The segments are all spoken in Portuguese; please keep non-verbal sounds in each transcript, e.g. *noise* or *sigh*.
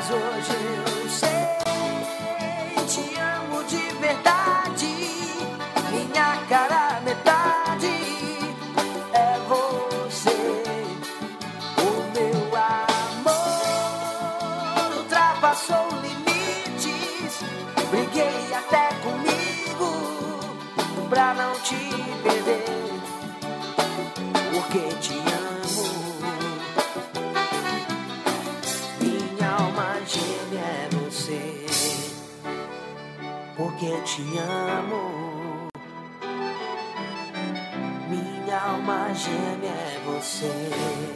Mas hoje eu sei, te amo. Minha alma gêmea é você.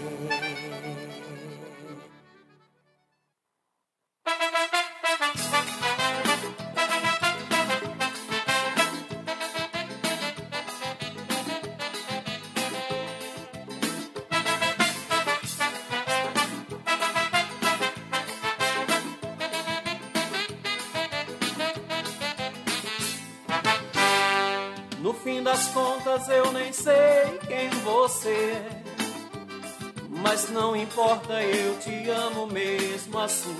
Mas não importa, eu te amo mesmo assim.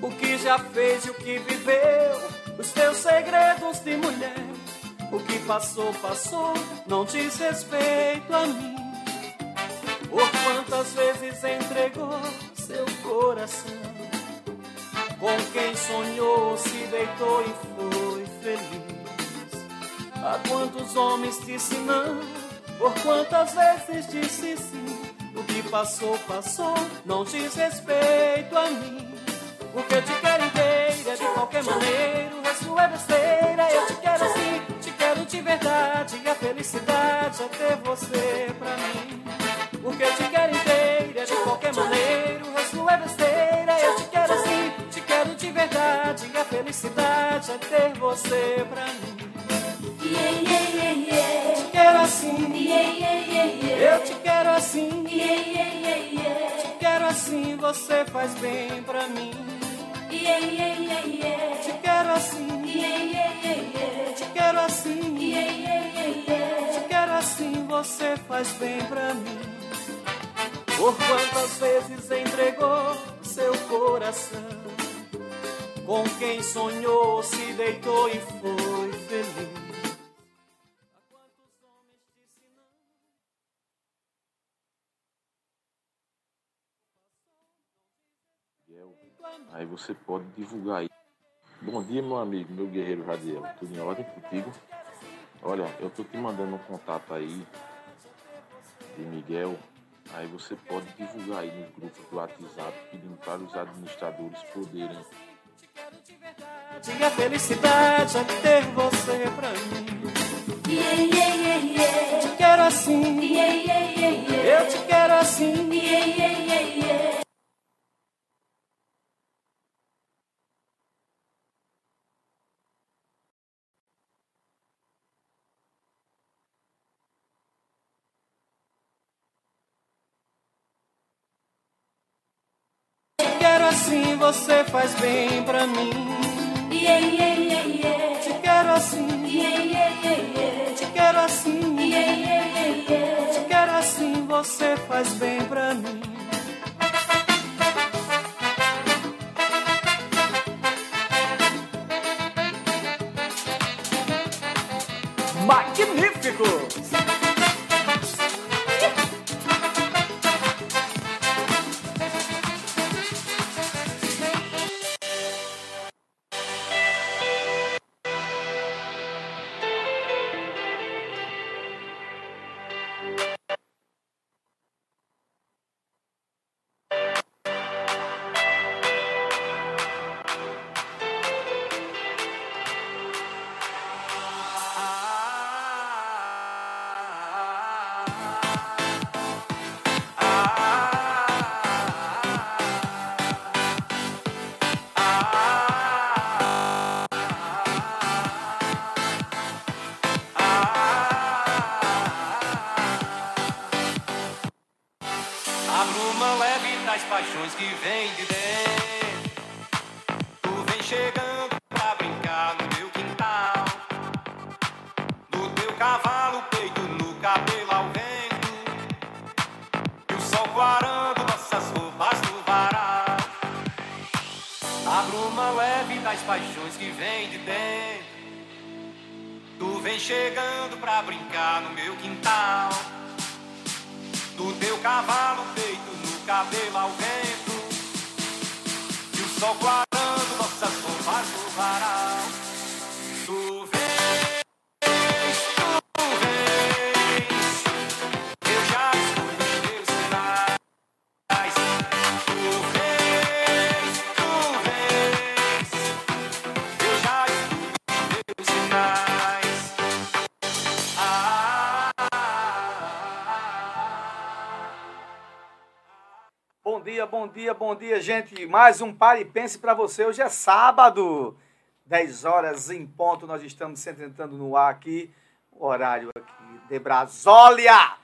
O que já fez e o que viveu, os teus segredos de mulher. O que passou, passou, não diz respeito a mim. Por quantas vezes entregou seu coração? Com quem sonhou, se deitou e foi feliz. A quantos homens disse não, por quantas vezes disse sim. Que passou, passou, não diz respeito a mim. O que eu te quero inteira, de qualquer maneira, o resto é besteira. Eu te quero assim, te quero de verdade. E a felicidade é ter você pra mim. O que eu te quero inteira, de qualquer maneira, o resto é besteira. Eu te quero assim, te quero de verdade. E a felicidade é ter você pra mim. Te quero assim, eu te quero assim, te quero assim, você faz bem pra mim. Te quero assim, te quero assim, te quero assim, você faz bem pra mim. Por quantas vezes entregou seu coração? Com quem sonhou, se deitou e foi feliz. Aí você pode divulgar aí. Bom dia, meu amigo, meu guerreiro Radiel. Tudo em ordem contigo? Olha, eu tô te mandando um contato aí de Miguel. Aí você pode divulgar aí nos grupos do WhatsApp, pedindo para os administradores poderem E a felicidade é ter você pra mim. Te quero assim, eu te quero assim. Te quero assim, você faz bem pra mim. Te quero assim, te quero assim, te quero assim, você faz bem pra mim. Dia, gente. Mais um Pare e Pense para você. Hoje é sábado, 10 horas em ponto. Nós estamos sempre entrando no ar aqui. O horário aqui de Brasólia.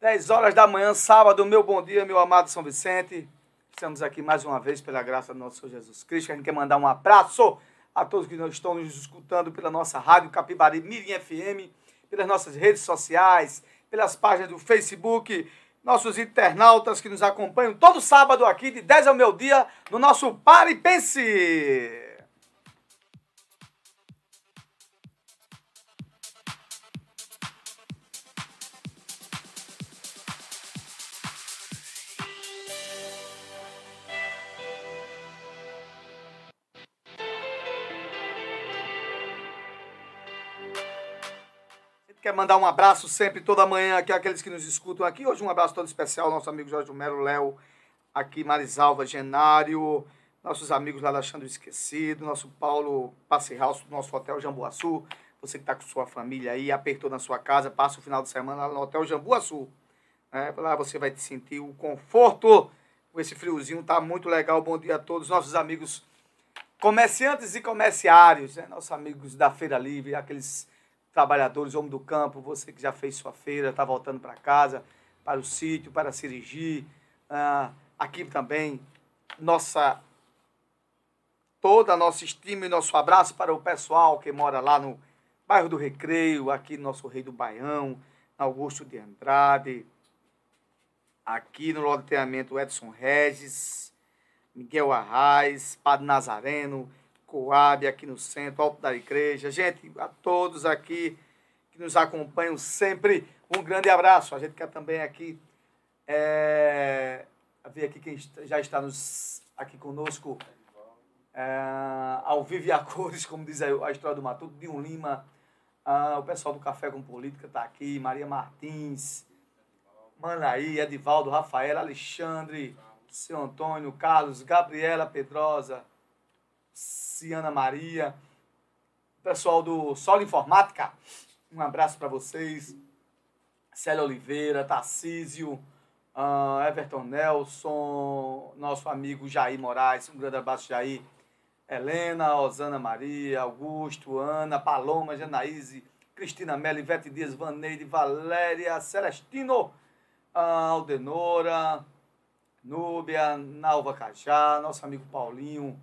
10 horas da manhã, sábado. Meu bom dia, meu amado São Vicente. Estamos aqui mais uma vez pela graça do nosso Senhor Jesus Cristo. A gente quer mandar um abraço a todos que estão nos escutando pela nossa rádio Capibari Mirim FM, pelas nossas redes sociais, pelas páginas do Facebook nossos internautas que nos acompanham todo sábado aqui, de 10 ao meio dia, no nosso Pare e Pense. Quer mandar um abraço sempre, toda manhã, aqui, aqueles que nos escutam aqui. Hoje um abraço todo especial, nosso amigo Jorge Melo, Léo, aqui Marisalva, Genário, nossos amigos lá da Alexandre Esquecido, nosso Paulo Passeiralço do nosso Hotel Jambuaçu. Você que está com sua família aí, apertou na sua casa, passa o final de semana lá no Hotel Jambuaçu. É, lá você vai te sentir o conforto. Com esse friozinho, tá muito legal. Bom dia a todos, nossos amigos comerciantes e comerciários, né? nossos amigos da Feira Livre, aqueles trabalhadores, homem do campo, você que já fez sua feira, está voltando para casa, para o sítio, para Sirigi. Ah, aqui também, nossa toda a nossa estima e nosso abraço para o pessoal que mora lá no bairro do Recreio, aqui nosso Rei do Baião, Augusto de Andrade, aqui no loteamento Edson Regis, Miguel Arraes, Padre Nazareno, Coab, aqui no centro, Alto da Igreja. Gente, a todos aqui que nos acompanham sempre, um grande abraço. A gente quer também aqui é, ver aqui quem já está nos, aqui conosco é, ao vivo e a *laughs* cores, como diz a, a história do Matuto, de um Lima, ah, o pessoal do Café com Política está aqui, Maria Martins, Manaí, Edivaldo, Rafael, Alexandre, seu Antônio, Carlos, Gabriela Pedrosa, Ciana Maria, pessoal do Solo Informática, um abraço para vocês. Célia Oliveira, Tarcísio, uh, Everton Nelson, nosso amigo Jair Moraes, um grande abraço, Jair. Helena, Osana Maria, Augusto, Ana, Paloma, Janaíse, Cristina Mello, Ivete Dias, Vaneide, Valéria, Celestino, uh, Aldenora, Núbia, Nalva Cajá, nosso amigo Paulinho,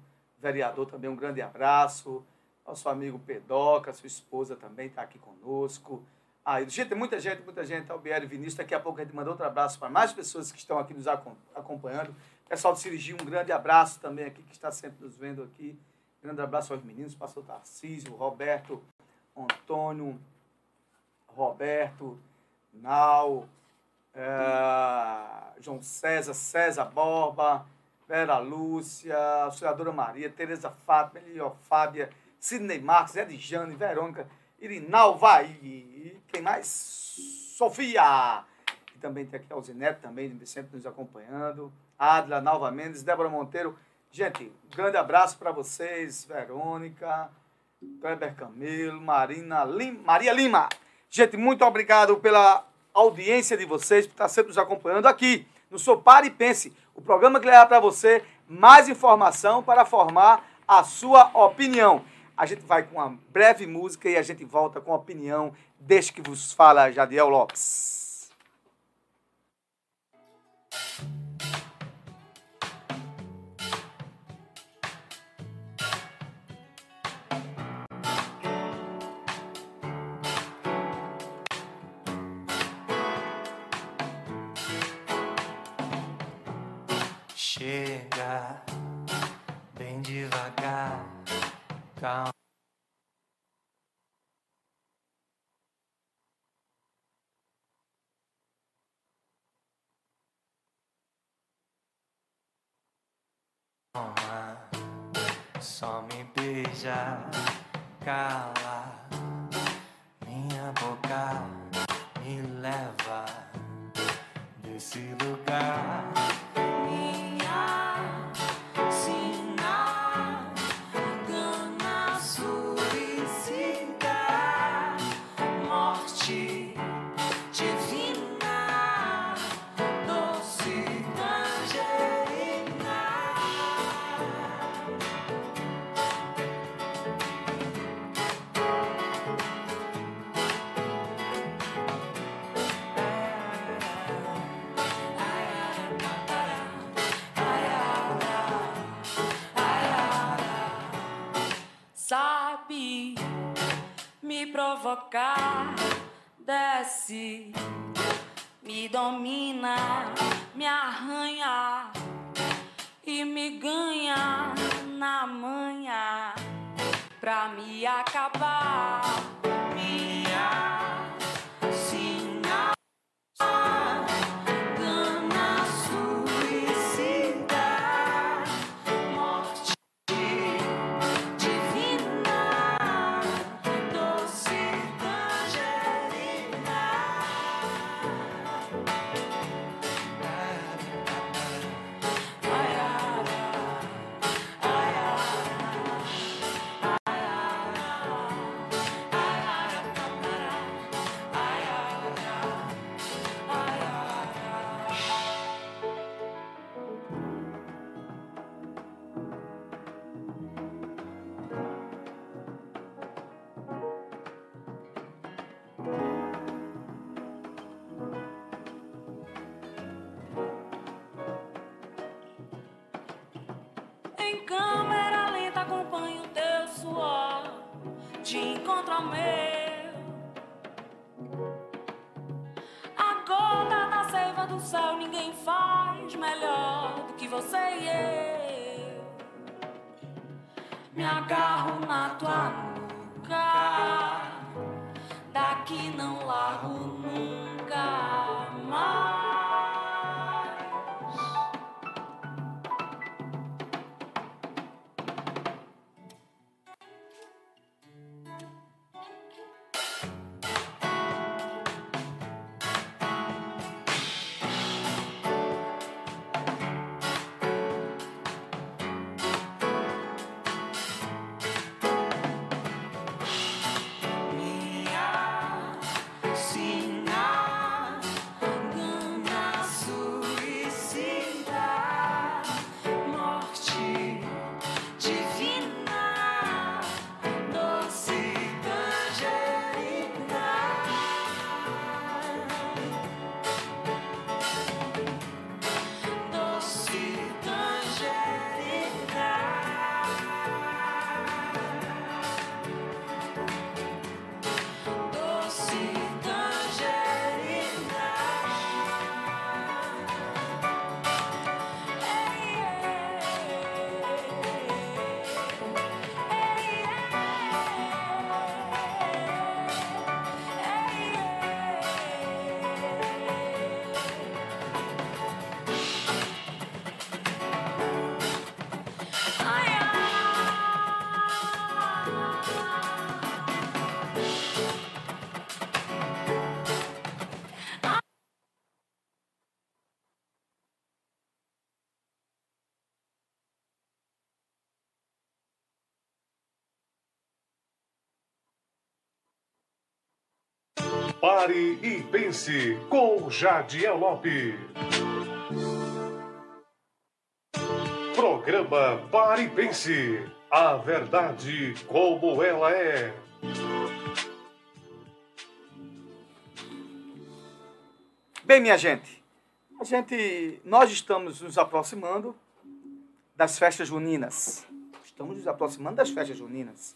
vereador também, um grande abraço. Nosso amigo Pedoca, sua esposa também está aqui conosco. Ah, gente, muita gente, muita gente, Albieri Vinícius. Daqui a pouco a gente manda outro abraço para mais pessoas que estão aqui nos acompanhando. Pessoal de Cirurgia, um grande abraço também aqui, que está sempre nos vendo aqui. Grande abraço aos meninos, pastor Tarcísio, Roberto, Antônio, Roberto, Nau, é, João César, César Borba, Vera Lúcia, Senadora Maria, Tereza Fábia, Melio Fábia, Sidney Marques, Edjane, Verônica, Irinal Vai, quem mais? Sofia, que também tem aqui a Alzinete, também sempre nos acompanhando, Adla, Nalva Mendes, Débora Monteiro. Gente, um grande abraço para vocês, Verônica, Kleber Camilo, Marina Lim, Maria Lima. Gente, muito obrigado pela audiência de vocês, por estar sempre nos acompanhando aqui no Sou Pare e Pense, o programa que leva para você mais informação para formar a sua opinião. A gente vai com uma breve música e a gente volta com a opinião deste que vos fala Jadiel Lopes. Só me beija, cala minha boca, me leva desse lugar. Provocar, desce, me domina, me arranha e me ganha na manhã pra me acabar. Pare e pense com Jadiel Lopes. Programa Pare e Pense. A verdade como ela é. Bem, minha gente, a gente, nós estamos nos aproximando das festas juninas. Estamos nos aproximando das festas juninas.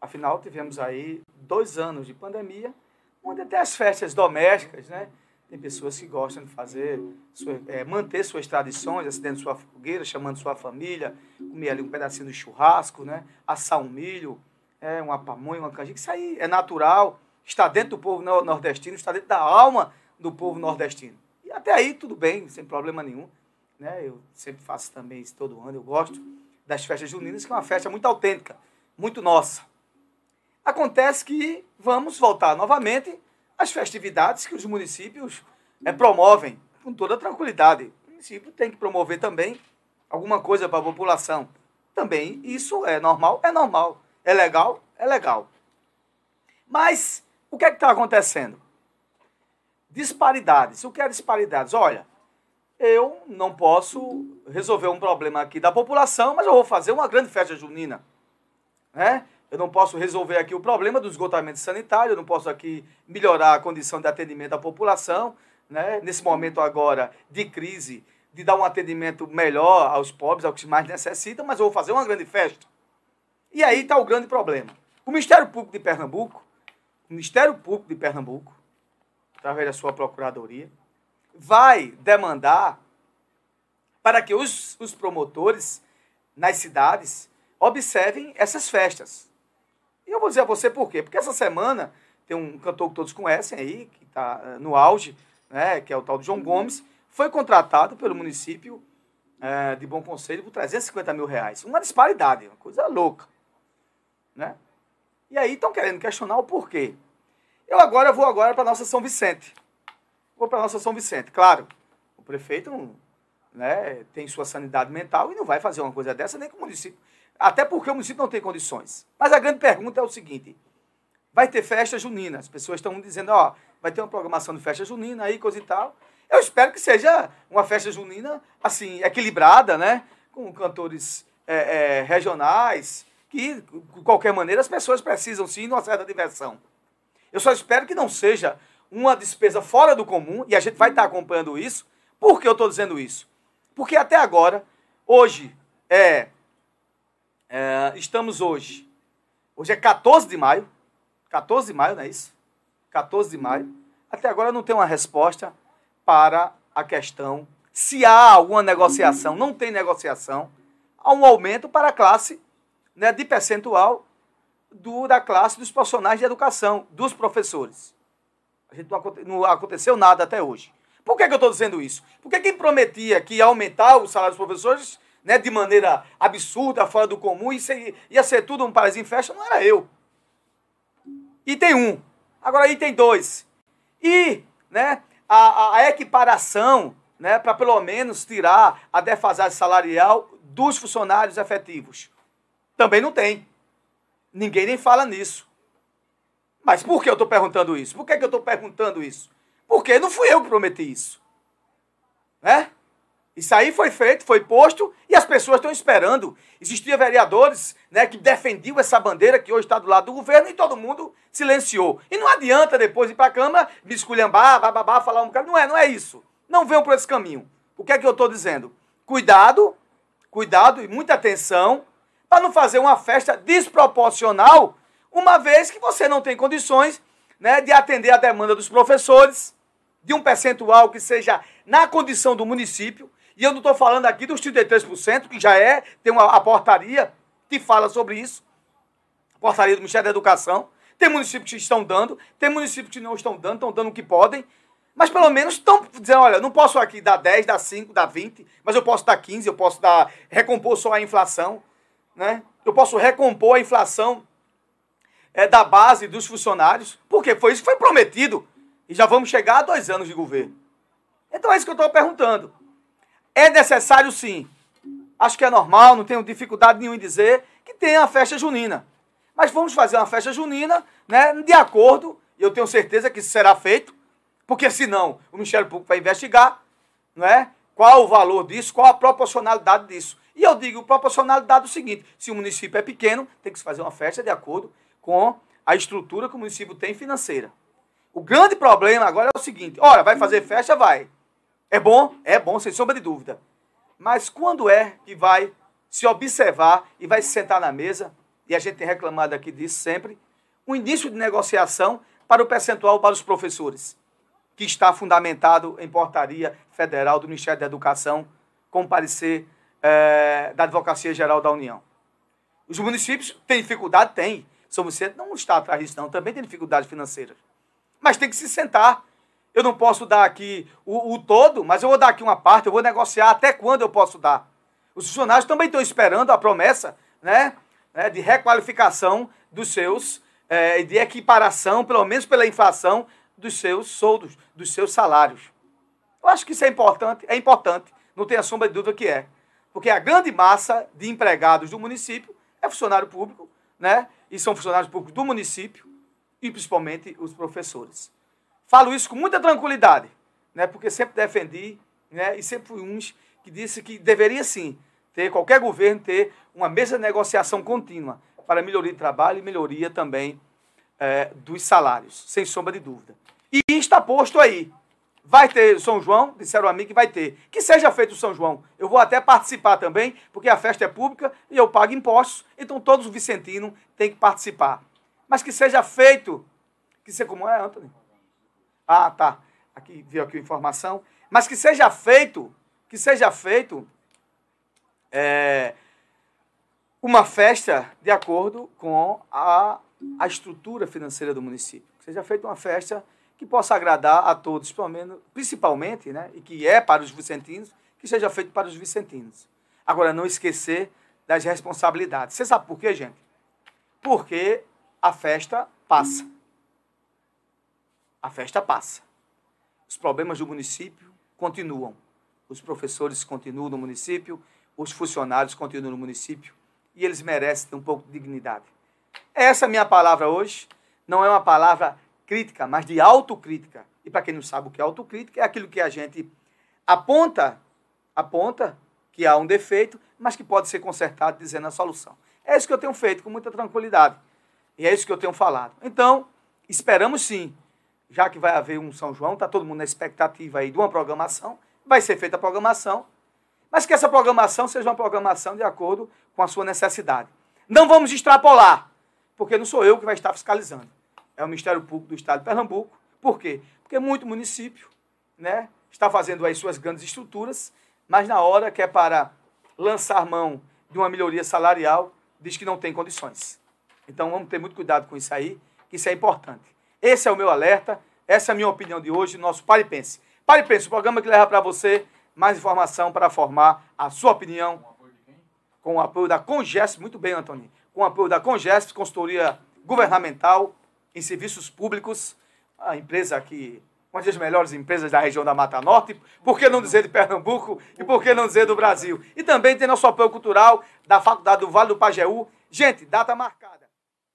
Afinal, tivemos aí dois anos de pandemia onde até as festas domésticas, né? Tem pessoas que gostam de fazer, sua, é, manter suas tradições, acendendo sua fogueira, chamando sua família, comer ali um pedacinho de churrasco, né? assar um milho, é, uma pamonha, uma canjica. Isso aí é natural, está dentro do povo nordestino, está dentro da alma do povo nordestino. E até aí tudo bem, sem problema nenhum. Né? Eu sempre faço também isso todo ano, eu gosto das festas juninas, que é uma festa muito autêntica, muito nossa. Acontece que vamos voltar novamente às festividades que os municípios é, promovem com toda tranquilidade. O município tem que promover também alguma coisa para a população. Também isso é normal, é normal. É legal, é legal. Mas o que é que está acontecendo? Disparidades. O que é disparidades? Olha, eu não posso resolver um problema aqui da população, mas eu vou fazer uma grande festa junina. Né? Eu não posso resolver aqui o problema do esgotamento sanitário, eu não posso aqui melhorar a condição de atendimento da população, né? nesse momento agora de crise, de dar um atendimento melhor aos pobres, aos que mais necessitam, mas eu vou fazer uma grande festa. E aí está o grande problema. O Ministério Público de Pernambuco, o Ministério Público de Pernambuco, através da sua procuradoria, vai demandar para que os, os promotores nas cidades observem essas festas. E eu vou dizer a você por quê. Porque essa semana tem um cantor que todos conhecem aí, que está eh, no auge, né, que é o tal de João Gomes, foi contratado pelo município é, de Bom Conselho por 350 mil reais. Uma disparidade, uma coisa louca. Né? E aí estão querendo questionar o porquê. Eu agora vou agora para nossa São Vicente. Vou para nossa São Vicente. Claro, o prefeito não, né, tem sua sanidade mental e não vai fazer uma coisa dessa nem com o município. Até porque o município não tem condições. Mas a grande pergunta é o seguinte: vai ter festa junina? As pessoas estão dizendo, ó, vai ter uma programação de festa junina aí, coisa e tal. Eu espero que seja uma festa junina, assim, equilibrada, né? Com cantores é, é, regionais, que, de qualquer maneira, as pessoas precisam sim de uma certa diversão. Eu só espero que não seja uma despesa fora do comum, e a gente vai estar acompanhando isso. Por que eu estou dizendo isso? Porque até agora, hoje é é, estamos hoje. Hoje é 14 de maio. 14 de maio, não é isso? 14 de maio. Até agora não tem uma resposta para a questão se há alguma negociação. Não tem negociação. Há um aumento para a classe né, de percentual do, da classe dos profissionais de educação, dos professores. A gente não, não aconteceu nada até hoje. Por que, que eu estou dizendo isso? Porque quem prometia que ia aumentar o salário dos professores né, de maneira absurda, fora do comum, e ia ser tudo um paraíso em festa, não era eu. E tem um. Agora aí tem dois. E né, a, a equiparação né, para pelo menos tirar a defasagem salarial dos funcionários efetivos. Também não tem. Ninguém nem fala nisso. Mas por que eu estou perguntando isso? Por que, que eu estou perguntando isso? Porque não fui eu que prometi isso. Né? Isso aí foi feito, foi posto e as pessoas estão esperando. Existiam vereadores né, que defendiam essa bandeira que hoje está do lado do governo e todo mundo silenciou. E não adianta depois ir para a Câmara, me esculhambar, bababá, falar um bocado. Não é, não é isso. Não venham por esse caminho. O que é que eu estou dizendo? Cuidado, cuidado e muita atenção para não fazer uma festa desproporcional, uma vez que você não tem condições né, de atender a demanda dos professores, de um percentual que seja na condição do município, e eu não estou falando aqui dos 33%, que já é, tem uma, a portaria que fala sobre isso. Portaria do Ministério da Educação. Tem municípios que estão dando, tem municípios que não estão dando, estão dando o que podem. Mas pelo menos estão dizendo, olha, não posso aqui dar 10, dar 5, dar 20, mas eu posso dar 15, eu posso dar recompor só a inflação, né? Eu posso recompor a inflação é, da base dos funcionários, porque foi isso que foi prometido. E já vamos chegar a dois anos de governo. Então é isso que eu estou perguntando. É necessário sim. Acho que é normal, não tenho dificuldade nenhuma em dizer que tenha a festa junina. Mas vamos fazer uma festa junina, né, de acordo, e eu tenho certeza que isso será feito, porque senão o Ministério Público vai investigar, não é? Qual o valor disso, qual a proporcionalidade disso. E eu digo proporcionalidade do seguinte: se o município é pequeno, tem que se fazer uma festa de acordo com a estrutura que o município tem financeira. O grande problema agora é o seguinte: ora, vai fazer festa, vai. É bom? É bom, sem sombra de dúvida. Mas quando é que vai se observar e vai se sentar na mesa, e a gente tem reclamado aqui disso sempre, um início de negociação para o percentual para os professores? que está fundamentado em portaria federal do Ministério da Educação, com parecer é, da Advocacia Geral da União. Os municípios têm dificuldade? Tem. São Vicente não está atrás disso, não. Também tem dificuldade financeira. Mas tem que se sentar. Eu não posso dar aqui o, o todo, mas eu vou dar aqui uma parte, eu vou negociar até quando eu posso dar. Os funcionários também estão esperando a promessa né, né de requalificação dos seus, é, de equiparação, pelo menos pela inflação, dos seus soldos, dos seus salários. Eu acho que isso é importante, é importante, não tenha sombra de dúvida que é. Porque a grande massa de empregados do município é funcionário público, né? E são funcionários públicos do município e principalmente os professores. Falo isso com muita tranquilidade, né? Porque sempre defendi, né? E sempre fui uns que disse que deveria sim ter qualquer governo ter uma mesa de negociação contínua para melhoria de trabalho e melhoria também é, dos salários, sem sombra de dúvida. E está posto aí. Vai ter São João, disseram a mim que vai ter. Que seja feito o São João. Eu vou até participar também, porque a festa é pública e eu pago impostos, então todos os vicentinos têm que participar. Mas que seja feito. Que seja como é, Antônio? Ah, tá. Aqui veio aqui a informação. Mas que seja feito, que seja feito é, uma festa de acordo com a, a estrutura financeira do município. Que seja feita uma festa que possa agradar a todos, pelo menos, principalmente, né, e que é para os vicentinos, que seja feito para os vicentinos. Agora, não esquecer das responsabilidades. Você sabe por quê, gente? Porque a festa passa. A festa passa. Os problemas do município continuam. Os professores continuam no município, os funcionários continuam no município e eles merecem ter um pouco de dignidade. Essa é minha palavra hoje. Não é uma palavra crítica, mas de autocrítica. E para quem não sabe o que é autocrítica, é aquilo que a gente aponta, aponta que há um defeito, mas que pode ser consertado dizendo a solução. É isso que eu tenho feito com muita tranquilidade. E é isso que eu tenho falado. Então, esperamos sim, já que vai haver um São João, está todo mundo na expectativa aí de uma programação, vai ser feita a programação, mas que essa programação seja uma programação de acordo com a sua necessidade. Não vamos extrapolar, porque não sou eu que vai estar fiscalizando é o Ministério Público do Estado de Pernambuco. Por quê? Porque muito município né, está fazendo as suas grandes estruturas, mas na hora que é para lançar mão de uma melhoria salarial, diz que não tem condições. Então vamos ter muito cuidado com isso aí, que isso é importante. Esse é o meu alerta, essa é a minha opinião de hoje, nosso Pare Pense. Pare Pense, o programa que leva para você mais informação para formar a sua opinião. Com o apoio da Congesp, muito bem, Antônio. Com o apoio da Congesp, consultoria governamental, em serviços públicos, a empresa que uma das melhores empresas da região da Mata Norte, por que não dizer de Pernambuco e por que não dizer do Brasil? E também tem nosso apoio cultural da Faculdade do Vale do Pajeú. Gente, data marcada.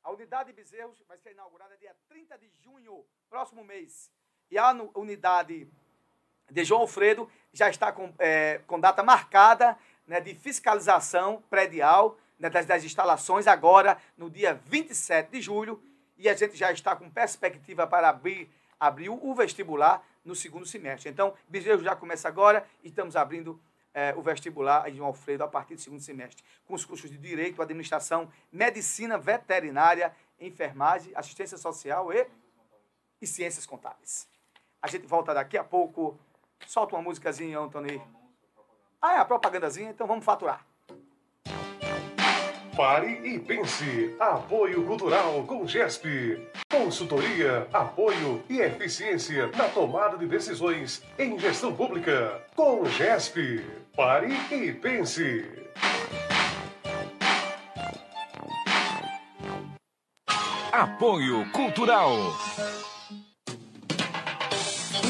A unidade de Bezerros vai ser inaugurada dia 30 de junho, próximo mês. E a unidade de João Alfredo já está com, é, com data marcada né, de fiscalização predial né, das, das instalações, agora no dia 27 de julho e a gente já está com perspectiva para abrir, abrir o vestibular no segundo semestre. Então, Bezerro já começa agora e estamos abrindo é, o vestibular João Alfredo a partir do segundo semestre, com os cursos de Direito, Administração, Medicina Veterinária, Enfermagem, Assistência Social e, e Ciências Contábeis. A gente volta daqui a pouco. Solta uma músicazinha, Antônio. Ah, é a propagandazinha, então vamos faturar. Pare e pense. Apoio Cultural com GESP. Consultoria, apoio e eficiência na tomada de decisões em gestão pública. Com GESP. Pare e pense. Apoio Cultural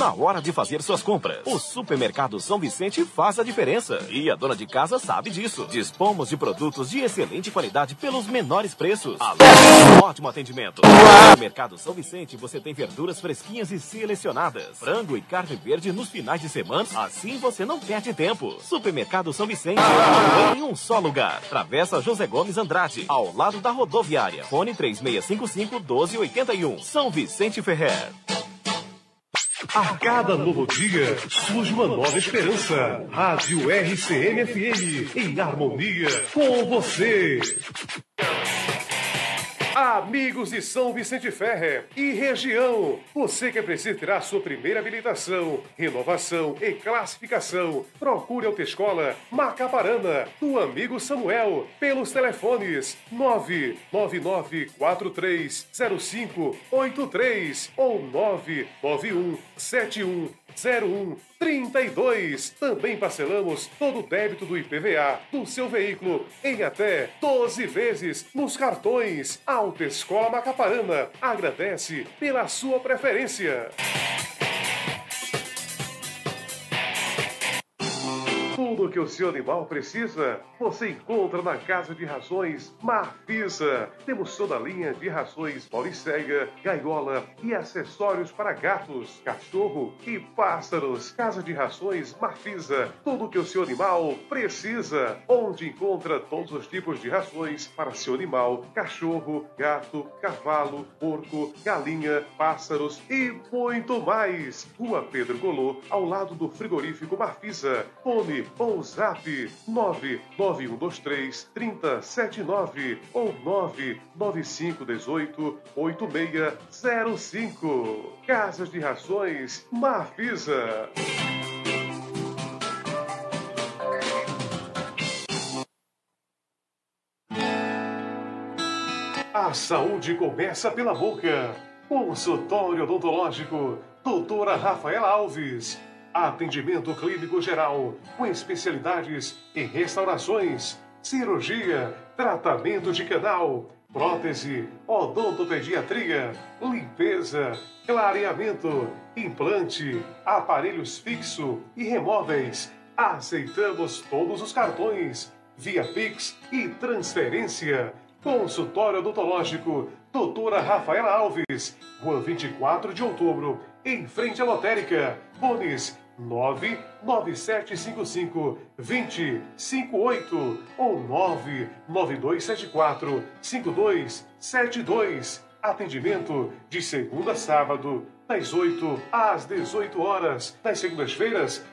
na hora de fazer suas compras. O Supermercado São Vicente faz a diferença e a dona de casa sabe disso. Dispomos de produtos de excelente qualidade pelos menores preços. Além ótimo atendimento. No Supermercado São Vicente você tem verduras fresquinhas e selecionadas, frango e carne verde nos finais de semana. Assim você não perde tempo. Supermercado São Vicente em um só lugar. Travessa José Gomes Andrade, ao lado da rodoviária. Fone 3655 1281. São Vicente Ferrer. A cada novo dia surge uma nova esperança. Rádio RCM-FM, em harmonia com você. Amigos de São Vicente Ferre e região, você que precisa tirar sua primeira habilitação, renovação e classificação, procure a Autoescola Macaparana, do amigo Samuel, pelos telefones 999430583 ou 9917101 32. Também parcelamos todo o débito do IPVA do seu veículo em até 12 vezes nos cartões. Autoescola Macaparana agradece pela sua preferência. Tudo que o seu animal precisa, você encontra na Casa de Rações Marfisa. Temos toda a linha de rações Paulicega, gaiola e acessórios para gatos, cachorro e pássaros. Casa de Rações Marfisa. Tudo que o seu animal precisa. Onde encontra todos os tipos de rações para seu animal, cachorro, gato, cavalo, porco, galinha, pássaros e muito mais. Rua Pedro Golô, ao lado do frigorífico Marfisa. Fone ou zap 99123 3079 ou 99518 8605. Casas de Rações Marfisa. A saúde começa pela boca. Consultório odontológico, doutora Rafaela Alves. Atendimento clínico geral, com especialidades em restaurações, cirurgia, tratamento de canal, prótese, odontopediatria, limpeza, clareamento, implante, aparelhos fixo e remóveis. Aceitamos todos os cartões, via Pix e transferência. Consultório odontológico, doutora Rafaela Alves, Rua 24 de Outubro, em frente à lotérica. Fones 99755 2058 ou 99274 5272. Atendimento de segunda a sábado, das 8 às 18 horas. Das segundas-feiras,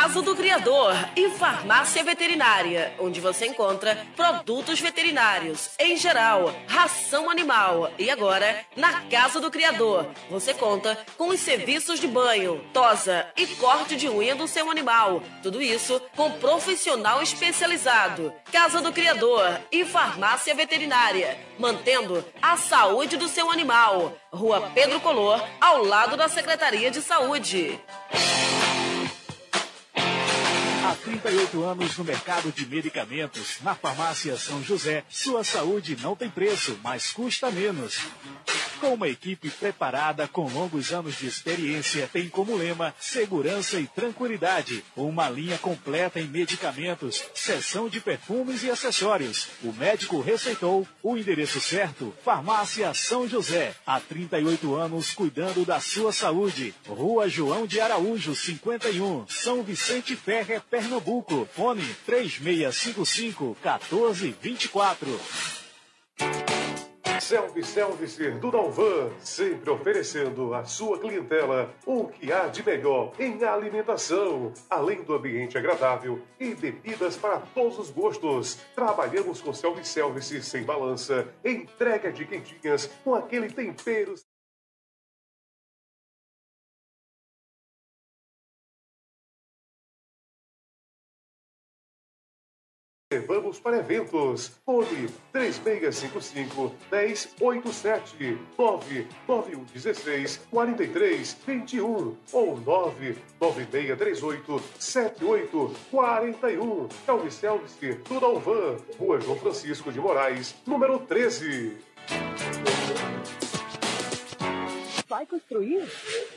Casa do Criador e Farmácia Veterinária, onde você encontra produtos veterinários em geral, ração animal. E agora, na Casa do Criador, você conta com os serviços de banho, tosa e corte de unha do seu animal. Tudo isso com profissional especializado. Casa do Criador e Farmácia Veterinária, mantendo a saúde do seu animal. Rua Pedro Color, ao lado da Secretaria de Saúde. Há 38 anos no mercado de medicamentos, na Farmácia São José, sua saúde não tem preço, mas custa menos. Com uma equipe preparada com longos anos de experiência, tem como lema segurança e tranquilidade. Uma linha completa em medicamentos, seção de perfumes e acessórios. O médico receitou o endereço certo, Farmácia São José. Há 38 anos cuidando da sua saúde. Rua João de Araújo, 51, São Vicente Ferre, Pernambuco. Fone 3655 1424. Self-Service do Dalvan, sempre oferecendo à sua clientela o que há de melhor em alimentação, além do ambiente agradável e bebidas para todos os gostos. Trabalhamos com self-service sem balança, entrega de quentinhas com aquele tempero Levamos para eventos. Fone 3655 1087 99116 4321 ou 99638 7841. Calvi Selvice, Tudalvan, Rua João Francisco de Moraes, número 13. Vai construir?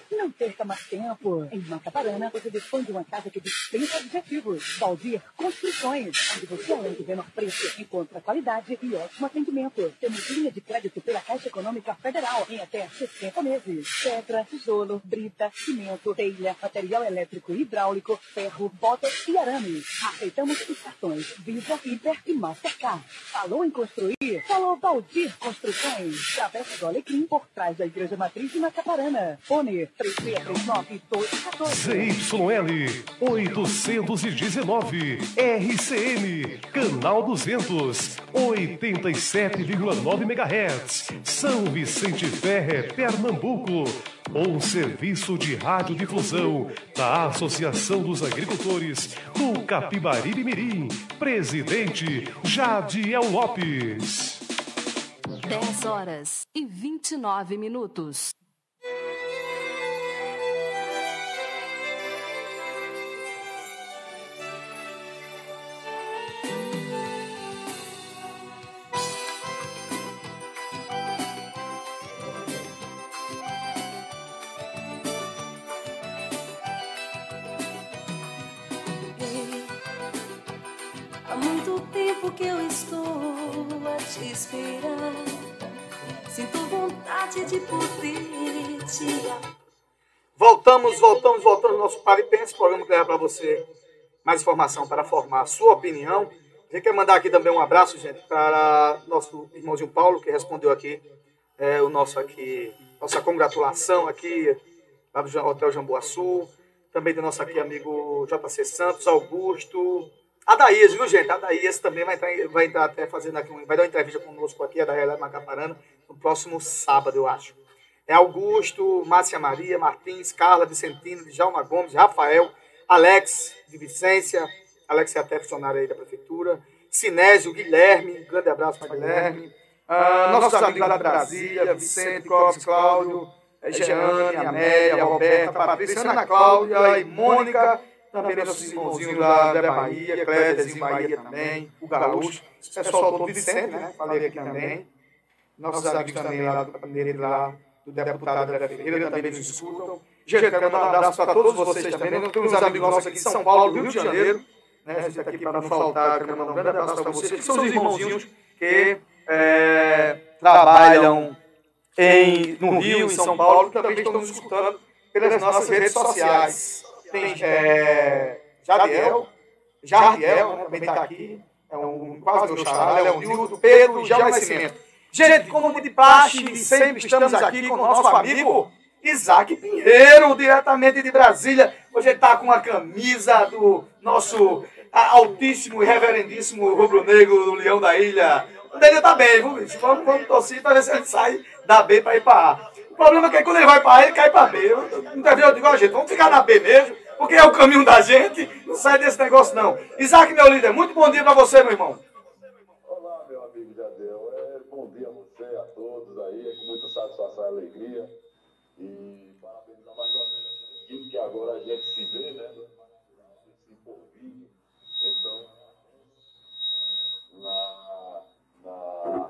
Não perca mais tempo. Em Macaparana, você dispõe de uma casa que dispensa objetivos. Valdir Construções, onde você, além de menor preço, encontra qualidade e ótimo atendimento. Temos linha de crédito pela Caixa Econômica Federal em até 60 meses. Pedra, tijolo, brita, cimento, telha, material elétrico e hidráulico, ferro, botas e arame. Aceitamos os cartões Visa, Hiper e Mastercard. Falou em construir? Falou Valdir Construções. Travessa do Alecrim, por trás da Igreja Matriz de Macaparana. Fone 3639-1214. ZYL 819 RCN Canal 200 87,9 MHz São Vicente Ferre, Pernambuco. Um serviço de radiodifusão da Associação dos Agricultores do Capibaribe Mirim. Presidente Jadiel Lopes. 10 horas e 29 minutos. Sinto vontade de poder te. Voltamos, voltamos, voltamos ao nosso Pare e Pense, programa que leva para você mais informação para formar a sua opinião. A gente quer mandar aqui também um abraço, gente, para nosso irmãozinho Paulo, que respondeu aqui é, o nosso aqui, nossa congratulação aqui lá do Hotel Jamboaçu. Também do nosso aqui amigo JC Santos, Augusto, Adaías, viu, gente? Adaías também vai entrar, vai entrar até fazendo aqui, vai dar uma entrevista conosco aqui, a da Realidade Macaparana, no próximo sábado, eu acho. É Augusto, Márcia Maria, Martins, Carla, Vicentino, Djalma Gomes, Rafael, Alex de Vicência, Alex é até funcionário aí da prefeitura, Sinésio, Guilherme, um grande abraço para Guilherme, Ah, nossos amigos lá de Brasília, Vicente, Clóvis, Cláudio, Jeane, Amélia, Roberta, Patrícia, Ana Cláudia e Mônica, também nossos irmãozinhos lá da Bahia, Clédezinho Bahia também, o Gaúcho, esse pessoal todo Vicente, né? Falei aqui também. Nossos amigos também lá do Pandeiro, lá do deputado André Ferreira, também nos escutam. Gente, quero mandar um abraço para todos vocês também. Nós temos uns amigos nossos aqui em São Paulo, Rio de Janeiro. Né? A gente está aqui para não faltar, quero mandar um grande abraço para vocês, que são os irmãozinhos que é, trabalham em, no Rio, em São Paulo, que também estão nos escutando pelas nossas redes sociais. Tem é, Jadiel, Jardiel, né, também está aqui, é um, quase meu xará, é um Nildo, Pedro, Gel Nascimento. Gente, como de praxe, sempre estamos aqui com o nosso amigo Isaac Pinheiro, diretamente de Brasília. Hoje ele está com a camisa do nosso altíssimo e reverendíssimo rubro-negro do Leão da Ilha. O dele está bem, viu, bicho? Vamos, vamos torcer para ver se ele sai da B para ir para A. O problema é que quando ele vai para A, ele cai para B. Muitas vezes eu digo, ó, gente, vamos ficar na B mesmo, porque é o caminho da gente, não sai desse negócio não. Isaac, meu líder, muito bom dia para você, meu irmão. Olá, meu amigo Jadeu. É, bom dia a você, a todos aí. É com muita satisfação e alegria. E parabenizar mais uma vez que agora a gente se vê, né? Se vídeo. Então, na, na,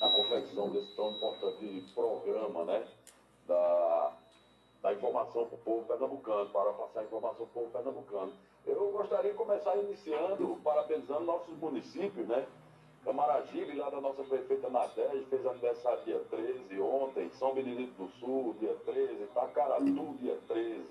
na confecção desse tão importante programa, né? Da, da informação para o povo pernambucano, para passar informação para o povo pernambucano. Eu gostaria de começar iniciando, parabenizando nossos municípios, né? Camaragibe, lá da nossa prefeita Nadege, fez aniversário dia 13, ontem, São Benedito do Sul, dia 13, Itacaratu, dia 13.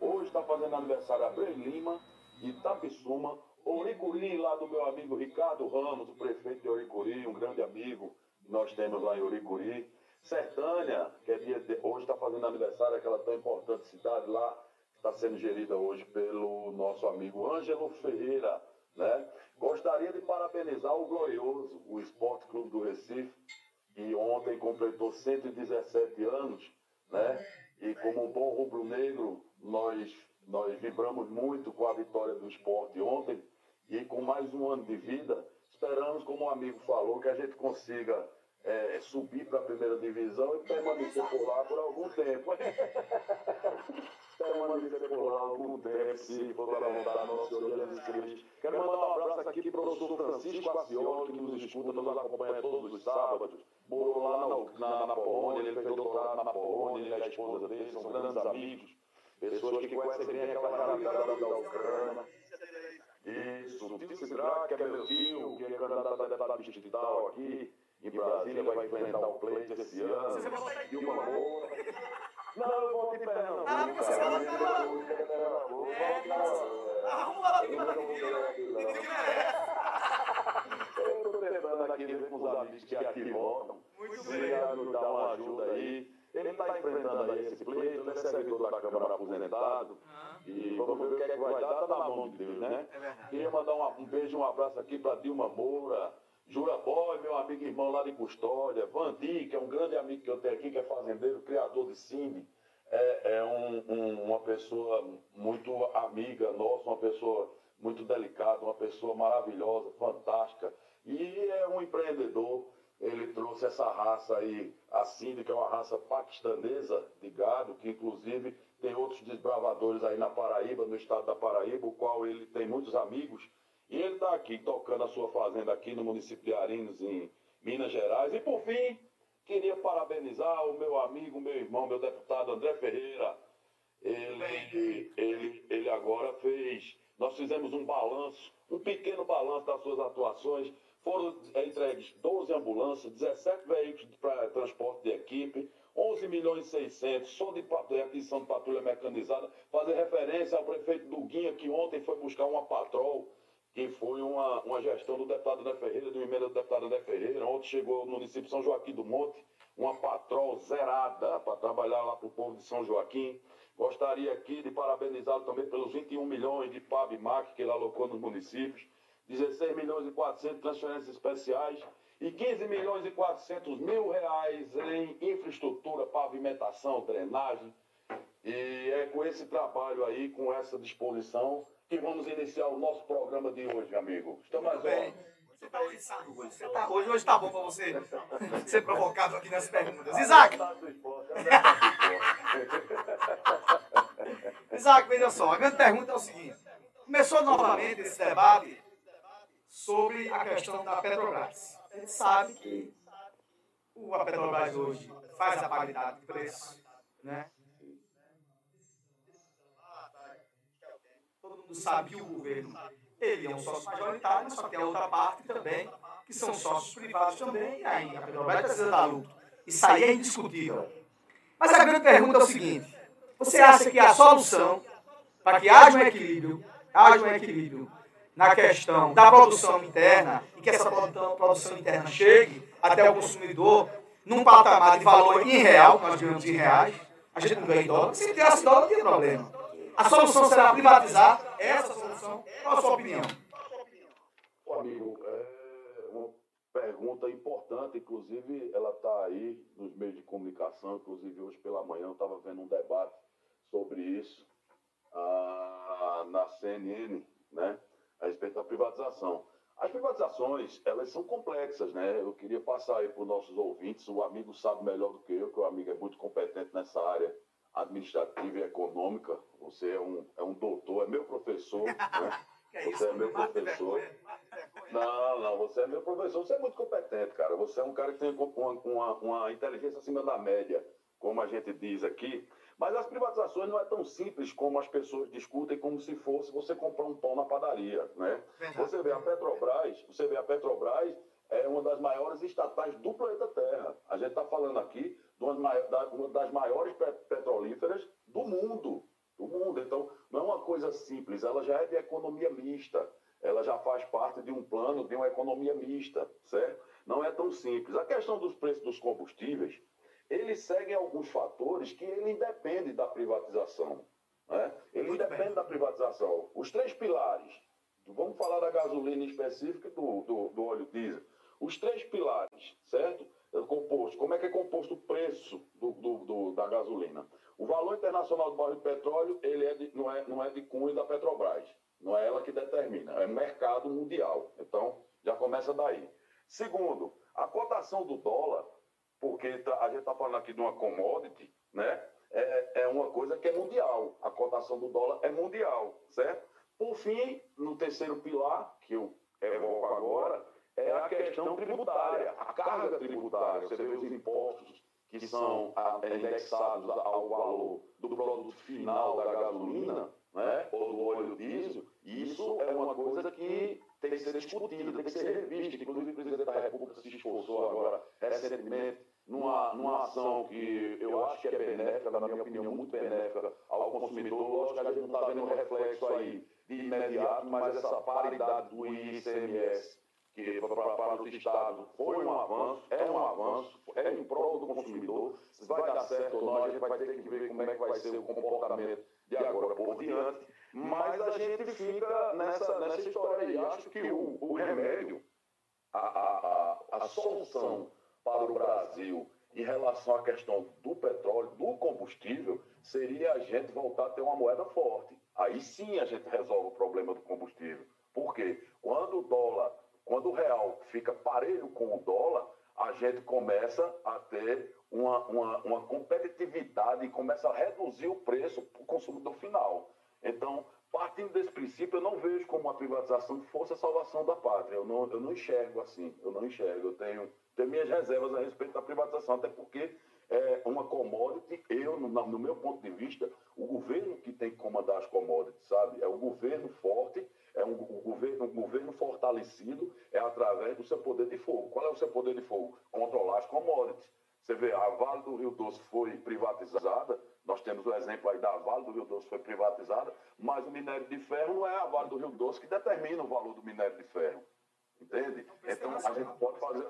Hoje está fazendo aniversário Abreu Lima, Itapissuma, Oricuri, lá do meu amigo Ricardo Ramos, o prefeito de Oricuri, um grande amigo que nós temos lá em Oricuri. Sertânia, que é dia de- hoje está fazendo aniversário, aquela tão importante cidade lá, está sendo gerida hoje pelo nosso amigo Ângelo Ferreira, né? Gostaria de parabenizar o Glorioso, o Esporte Clube do Recife, que ontem completou 117 anos, né? E como um bom rubro-negro, nós, nós vibramos muito com a vitória do esporte ontem e com mais um ano de vida, esperamos, como o amigo falou, que a gente consiga eh, subir para a primeira divisão e permanecer por lá por algum tempo. *laughs* permanecer por lá algum tempo, se for para voltar nosso Senhor Jesus Cristo. Quero mandar um abraço aqui para o professor Francisco Acioli, que nos escuta, nos acompanha todos os sábados. Morou lá na, na, na Polônia, ele fez doutorado na Polônia, ele e a esposa dele são grandes amigos. Pessoas que conhecem bem aquela realidade da Ucrânia. Isso, Tito Sidrak, que é meu tio, que é candidato a deputado distrital aqui em Brasília, vai enfrentar o pleito esse ano. E uma boa. Não, eu vou de Pernambuco. Ah, porque você vai Arruma lá Eu estou tentando aqui ver com os amigos que aqui votam. Se nos dar uma ajuda aí. Ele está enfrentando aí esse pleito, ele é servidor da Câmara aposentado. E vamos ver o que é que vai dar, está na mão de Deus, né? Queria mandar um, um beijo, um abraço aqui para Dilma Moura. Jura Boy, meu amigo e irmão lá de Custódia, Vandi, que é um grande amigo que eu tenho aqui, que é fazendeiro, criador de Cine, é, é um, um, uma pessoa muito amiga nossa, uma pessoa muito delicada, uma pessoa maravilhosa, fantástica, e é um empreendedor. Ele trouxe essa raça aí, a Cindy, que é uma raça paquistanesa de gado, que inclusive tem outros desbravadores aí na Paraíba, no estado da Paraíba, o qual ele tem muitos amigos e ele está aqui tocando a sua fazenda aqui no município de Arinos, em Minas Gerais. E por fim, queria parabenizar o meu amigo, meu irmão, meu deputado André Ferreira. Ele, ele, ele agora fez. Nós fizemos um balanço, um pequeno balanço das suas atuações. Foram entregues 12 ambulâncias, 17 veículos para transporte de equipe, 11 milhões e 600 só de aquisição de patrulha mecanizada. Fazer referência ao prefeito Duguinha, que ontem foi buscar uma patrol que foi uma, uma gestão do deputado André Ferreira, de uma emenda do deputado André Ferreira. Ontem chegou no município São Joaquim do Monte uma patrol zerada para trabalhar lá para o povo de São Joaquim. Gostaria aqui de parabenizá-lo também pelos 21 milhões de PAB-MAC que ele alocou nos municípios, 16 milhões e 400 transferências especiais e 15 milhões e 400 mil reais em infraestrutura, pavimentação, drenagem. E é com esse trabalho aí, com essa disposição, que vamos iniciar o nosso programa de hoje, amigo. Estamos mais bem. Você está hoje, você tá hoje, hoje está bom para você ser provocado aqui nas perguntas. Isaac! *laughs* Isaac, veja só, a grande pergunta é o seguinte. Começou novamente esse debate sobre a questão da Petrobras. A gente sabe que a Petrobras hoje faz a paridade de preço, né? Mundo sabe que o governo ele é um sócio majoritário, mas só tem a outra parte também, que são sócios privados também, e aí a Petrobras precisa dar lucro. Isso aí é indiscutível. Mas a grande pergunta é o seguinte: você acha que a solução para que haja um equilíbrio, haja um equilíbrio na questão da produção interna e que essa produção interna chegue até o consumidor num patamar de valor em real, nós ganhamos em reais, a gente não ganha em dólar, se tivesse dólar não tem problema. A solução será privatizar essa solução. Qual a sua opinião? Ô, amigo, é uma pergunta importante, inclusive ela está aí nos meios de comunicação, inclusive hoje pela manhã eu estava vendo um debate sobre isso ah, na CNN, né, a respeito da privatização. As privatizações, elas são complexas, né? Eu queria passar aí para os nossos ouvintes, o amigo sabe melhor do que eu, que o amigo é muito competente nessa área administrativa e econômica. Você é um, é um doutor, é meu professor. *laughs* Né? *laughs* Você é meu professor. Não, não, você é meu professor. Você é muito competente, cara. Você é um cara que tem uma, uma, uma inteligência acima da média, como a gente diz aqui. Mas as privatizações não é tão simples como as pessoas discutem, como se fosse você comprar um pão na padaria, né? Você vê a Petrobras, você vê a Petrobras é uma das maiores estatais do planeta Terra. A gente está falando aqui uma das maiores petrolíferas do mundo. Do mundo. Então, não é uma coisa simples, ela já é de economia mista. Ela já faz parte de um plano de uma economia mista, certo? Não é tão simples. A questão dos preços dos combustíveis, eles seguem alguns fatores que ele independe da privatização. Né? Ele independe da privatização. Os três pilares, vamos falar da gasolina específica e do, do, do óleo diesel. Os três pilares, certo? É composto. Como é que é composto o preço do, do, do, da gasolina? O valor internacional do barril de petróleo ele é de, não, é, não é de cunho da Petrobras. Não é ela que determina, é mercado mundial. Então, já começa daí. Segundo, a cotação do dólar, porque tá, a gente está falando aqui de uma commodity, né? é, é uma coisa que é mundial. A cotação do dólar é mundial, certo? Por fim, no terceiro pilar, que eu evoco agora, é a questão tributária, a carga tributária. Você vê os impostos que são ah, indexados ao valor do produto final da gasolina, né, ou do óleo diesel, isso é uma coisa que tem que ser discutida, tem que ser revista. Inclusive, o presidente da República se esforçou agora, recentemente, numa, numa ação que eu acho que é benéfica, na minha opinião, muito benéfica ao consumidor. Lógico que a gente não está vendo um reflexo aí de imediato, mas essa paridade do ICMS que para os estados foi um avanço, é um avanço, é em prol do consumidor. Se vai dar certo ou não, a gente vai ter que ver como é que vai ser o comportamento de agora por diante. Mas a gente fica nessa, nessa história aí. Acho que o, o remédio, a, a, a, a solução para o Brasil em relação à questão do petróleo, do combustível, seria a gente voltar a ter uma moeda forte. Aí sim a gente resolve o problema do combustível. Por quê? Quando o dólar quando o real fica parelho com o dólar, a gente começa a ter uma, uma, uma competitividade e começa a reduzir o preço para o consumidor final. Então, partindo desse princípio, eu não vejo como a privatização fosse a salvação da pátria. Eu não, eu não enxergo assim, eu não enxergo. Eu tenho, tenho minhas reservas a respeito da privatização, até porque é uma commodity, eu, no, no meu ponto de vista, o governo que tem que comandar as commodities, sabe? É o governo forte é um, um, governo, um governo fortalecido é através do seu poder de fogo. Qual é o seu poder de fogo? Controlar as commodities. Você vê, a Vale do Rio Doce foi privatizada, nós temos o exemplo aí da Vale do Rio Doce foi privatizada, mas o minério de ferro não é a Vale do Rio Doce que determina o valor do minério de ferro. Entende? Então a gente pode fazer,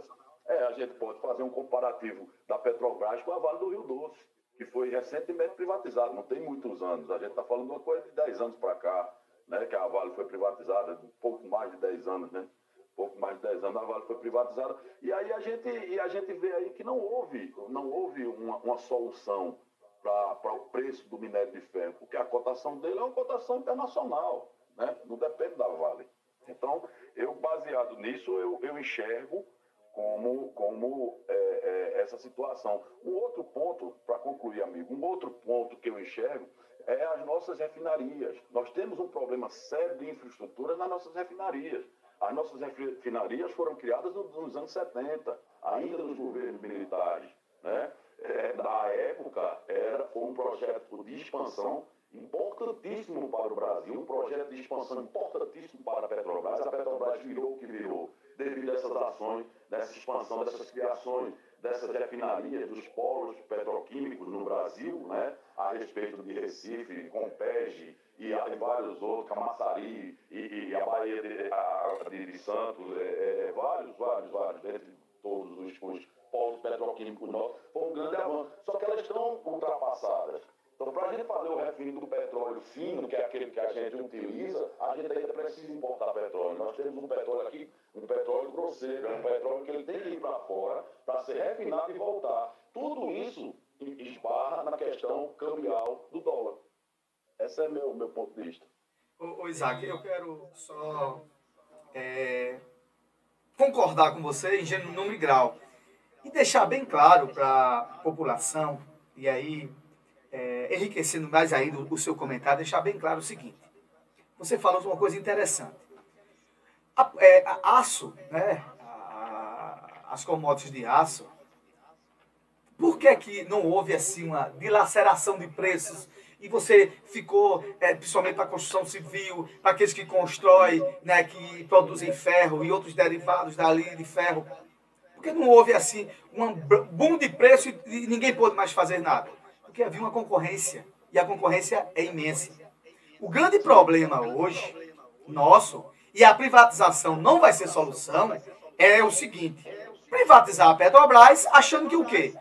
é, a gente pode fazer um comparativo da Petrobras com a Vale do Rio Doce, que foi recentemente privatizada, não tem muitos anos. A gente está falando de uma coisa de 10 anos para cá né, que a Vale foi privatizada, pouco mais de 10 anos, né? pouco mais de 10 anos a Vale foi privatizada. E aí a gente, e a gente vê aí que não houve, não houve uma, uma solução para o preço do minério de ferro, porque a cotação dele é uma cotação internacional, né? não depende da Vale. Então, eu, baseado nisso, eu, eu enxergo como, como é, é, essa situação. Um outro ponto, para concluir, amigo, um outro ponto que eu enxergo é as nossas refinarias. Nós temos um problema sério de infraestrutura nas nossas refinarias. As nossas refinarias foram criadas nos anos 70, ainda nos governos militares. Né? É, na época, era, foi um projeto de expansão importantíssimo para o Brasil, um projeto de expansão importantíssimo para a Petrobras. A Petrobras virou o que virou devido a essas ações, dessa expansão, dessas criações dessas refinarias, dos polos petroquímicos no Brasil, né, a respeito de Recife, Compege e, e vários outros, Camaçari e, e a Bahia de, a, de, de Santos, é, é, vários, vários, vários, dentre todos os, os polos petroquímicos nossos, foi um grande avanço. Só que elas estão ultrapassadas. Então, para a gente fazer o refino do petróleo fino, que é aquele que a gente utiliza, a gente ainda precisa importar petróleo. Nós temos um petróleo aqui, um petróleo grosseiro, é um petróleo que ele tem que ir para fora para ser refinado e voltar. Tudo isso esbarra na questão cambial do dólar. Esse é meu meu ponto de vista. Ô, ô Isaac, eu quero só é, concordar com você em número grau. E deixar bem claro para a população, e aí é, enriquecendo mais ainda o seu comentário, deixar bem claro o seguinte. Você falou uma coisa interessante. A, é, a aço, né, a, as commodities de aço, por que, que não houve assim uma dilaceração de preços e você ficou, é, principalmente para a construção civil, para aqueles que constroem, né, que produzem ferro e outros derivados dali de ferro, por que não houve assim um boom de preço e ninguém pôde mais fazer nada? Porque havia uma concorrência. E a concorrência é imensa. O grande problema hoje, nosso, e a privatização não vai ser solução, é o seguinte: privatizar a Petrobras achando que o quê?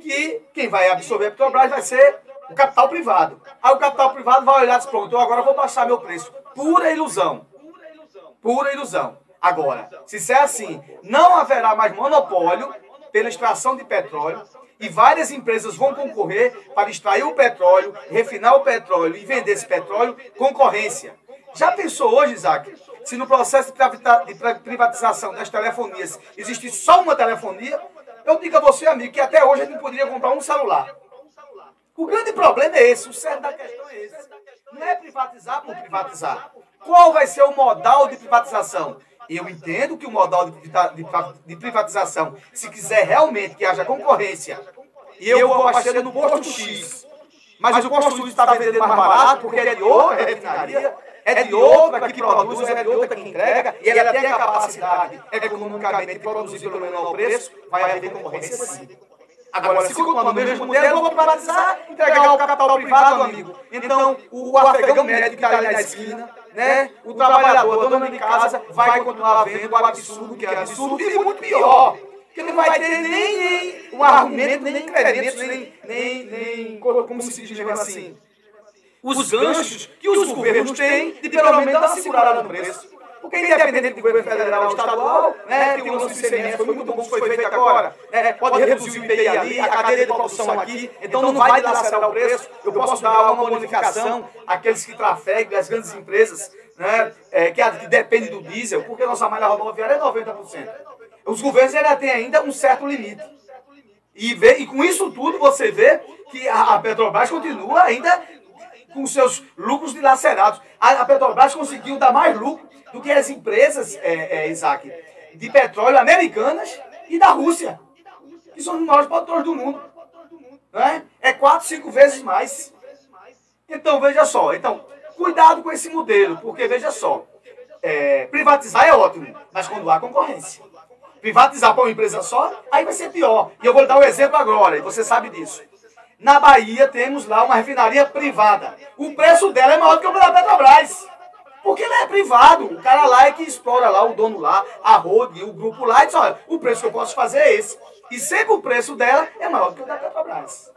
Que quem vai absorver a Petrobras vai ser o capital privado. Aí o capital privado vai olhar e diz, pronto, eu agora vou baixar meu preço. Pura ilusão. Pura ilusão. Agora, se é assim, não haverá mais monopólio pela extração de petróleo, e várias empresas vão concorrer para extrair o petróleo, refinar o petróleo e vender esse petróleo, concorrência. Já pensou hoje, Isaac, se no processo de privatização das telefonias existe só uma telefonia, eu digo a você, amigo, que até hoje a gente poderia comprar um celular. O grande problema é esse, o certo da questão é esse. Não é privatizar por privatizar. Qual vai ser o modal de privatização? Eu entendo que o modal de privatização, se quiser realmente que haja concorrência, e eu vou abastecer no posto X, mas o posto X está vendendo mais barato porque é de outra refinaria, é de outra que produz, é de outra que entrega, e ela tem a capacidade economicamente de produzir pelo menor preço, vai haver concorrência sim. Agora, se continuar no mesmo modelo, eu vou privatizar, entregar o capital privado, amigo. Então, o afegão médico que está ali na esquina, né? o trabalhador, dona de casa, vai continuar vendo o absurdo que é absurdo e muito pior. Que não vai ter nem, nem um argumento, nem incrementos, nem, nem, nem, como se diz assim, os ganchos que os governos têm de pelo menos dar uma segurada no preço. Porque independente do governo federal ou estadual, né, tem um lance ICMS, foi muito bom que foi feito agora, né, pode reduzir o IPI ali, a cadeia de produção aqui, então não vai dilacerar o preço, eu posso dar uma bonificação àqueles que trafegam, as grandes empresas, né, é, que, que dependem do diesel, porque nossa malha rodoviária é 90%. Os governos ainda têm ainda um certo limite. E, vê, e com isso tudo você vê que a Petrobras continua ainda com seus lucros dilacerados. A, a Petrobras conseguiu dar mais lucro do que as empresas, é, é, Isaac, de petróleo americanas e da Rússia, que são os maiores produtores do mundo. Né? É quatro, cinco vezes mais. Então, veja só. Então, cuidado com esse modelo, porque, veja só, é, privatizar é ótimo, mas quando há concorrência. Privatizar para uma empresa só, aí vai ser pior. E eu vou dar um exemplo agora, e você sabe disso. Na Bahia temos lá uma refinaria privada. O preço dela é maior do que o da Petrobras. Porque ele é privado. O cara lá é que explora lá, o dono lá, a Road, o grupo lá, e diz, olha, o preço que eu posso fazer é esse. E sempre o preço dela é maior do que o da Petrobras.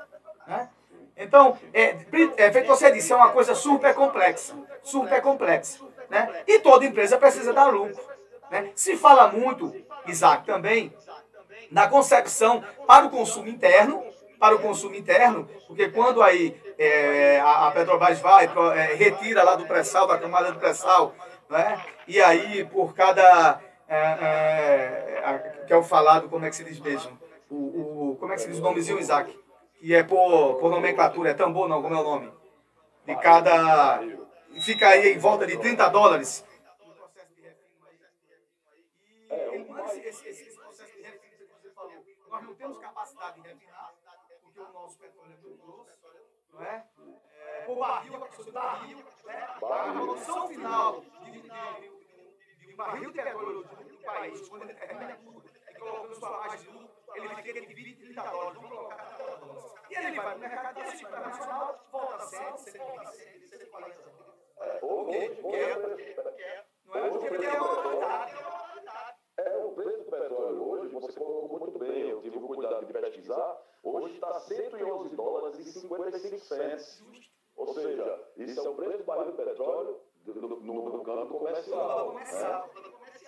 Né? Então, é, é, feito você disse, é uma coisa super complexa. Super complexa. Né? E toda empresa precisa dar lucro. Né? Se fala muito, Isaac, também, na concepção para o consumo interno, para o consumo interno, porque quando aí é, a, Petrobras vai, é, retira lá do pré-sal, da camada do pré-sal, né? e aí por cada, é, é, que é o falado, como é que se diz mesmo? O, o, como é que se diz o nomezinho, Isaac? Que é por, por nomenclatura, é tambor não, como é o nome? De cada, fica aí em volta de 30 dólares. Esse, esse, esse processo de refino que você falou, nós não temos capacidade de refinar, porque o nosso petróleo é muito grosso, não é? é o barril, a questão do barril, né? a produção final de, de, de, de um barril de petróleo do país, quando ele termina tudo e colocando sua margem de lucro, ele fica entre 20 e 30 dólares, vamos colocar 30 dólares. E ele vai para o mercado internacional, volta a 100, 120, 140 Ok, não é porque ele é uma qualidade. É, o preço do petróleo hoje, você colocou muito bem, eu tive o cuidado de pesquisar, hoje está 111 dólares e 55 cents. Ou seja, isso é o preço do barril de petróleo no, no, no campo comercial. Né?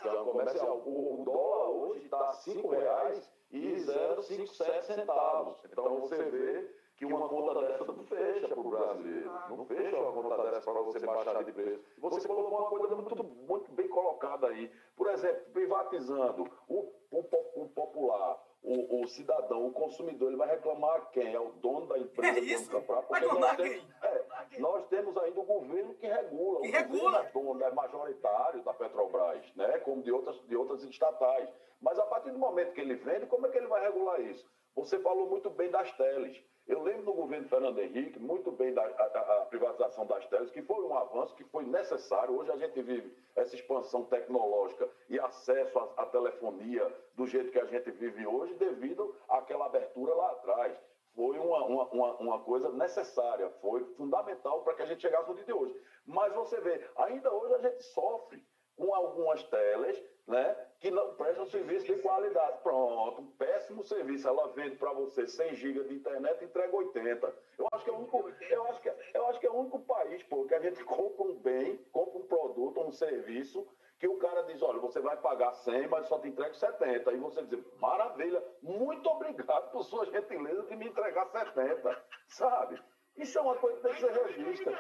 Campo comercial. O, o dólar hoje está R$ 5,00 e 0,57 centavos. Então você vê que uma conta dessa não fecha para o brasileiro. Não fecha uma conta dessa para você baixar de preço. Você colocou uma coisa muito, muito bem colocada aí. Por exemplo, privatizando o, o, o popular, o, o, cidadão, o consumidor, ele vai reclamar quem? É o dono da empresa é isso? que comprar. Vai nós temos, é, nós temos ainda o governo que regula. Que o regula. É, dono, é majoritário da Petrobras, né? como de outras, de outras estatais. Mas a partir do momento que ele vende, como é que ele vai regular isso? Você falou muito bem das teles. Eu lembro no governo Fernando Henrique, muito bem da a, a privatização das teles, que foi um avanço que foi necessário. Hoje a gente vive essa expansão tecnológica e acesso à, à telefonia do jeito que a gente vive hoje, devido àquela abertura lá atrás. Foi uma, uma, uma, uma coisa necessária, foi fundamental para que a gente chegasse no dia de hoje. Mas você vê, ainda hoje a gente sofre com algumas telas né, que não prestam serviço de qualidade. Pronto, um péssimo serviço. Ela vende para você 100 GB de internet e entrega 80. Eu acho que é o único, eu acho que, é, eu acho que é o único país pô, que a gente *laughs* compra um bem, compra um produto, um serviço, que o cara diz, olha, você vai pagar 100, mas só te entrega 70. Aí você diz, maravilha, muito obrigado por sua gentileza de me entregar 70, *laughs* sabe? Isso é uma coisa que tem que ser revista.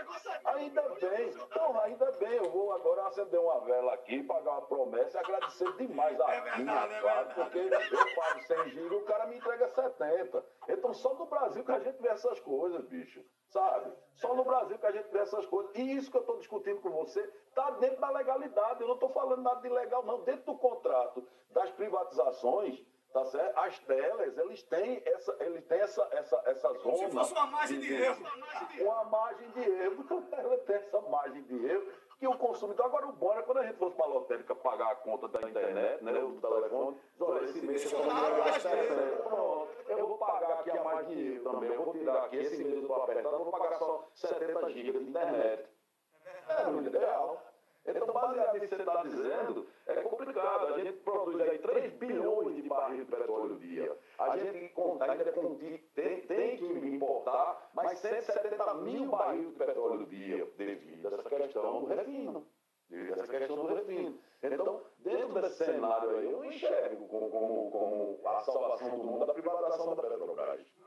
Ainda bem, porra, ainda bem, eu vou agora acender uma vela aqui, pagar uma promessa e agradecer demais a minha, claro, porque eu pago 100 giros e o cara me entrega 70. Então só no Brasil que a gente vê essas coisas, bicho. Sabe? Só no Brasil que a gente vê essas coisas. E isso que eu estou discutindo com você está dentro da legalidade. Eu não estou falando nada de legal, não. Dentro do contrato das privatizações, tá certo? As telas, eles têm essa, eles têm essa, essa, essa zona. Se fosse uma margem de erro. Uma margem de erro. Ela tem essa margem de erro que o consumidor. Agora, o bom é quando a gente fosse para a lotérica pagar a conta da internet, né? O telefone. Olha, esse mês eu vou gastar Pronto. Eu vou pagar aqui a mais de erro também. Eu vou tirar aqui esse mês estou apertado, eu vou pagar só 70 GB de internet. É muito ideal. Então, baseado nisso que você está dizendo, é complicado. A gente produz aí 3 bilhões de barris de petróleo dia. A gente ainda tem, tem que importar mais 170 mil barris de petróleo dia devido a essa questão do refino. Devido a essa questão do refino. Então, dentro desse cenário aí, eu enxergo como, como, como a salvação do mundo a privatização da Petrobras.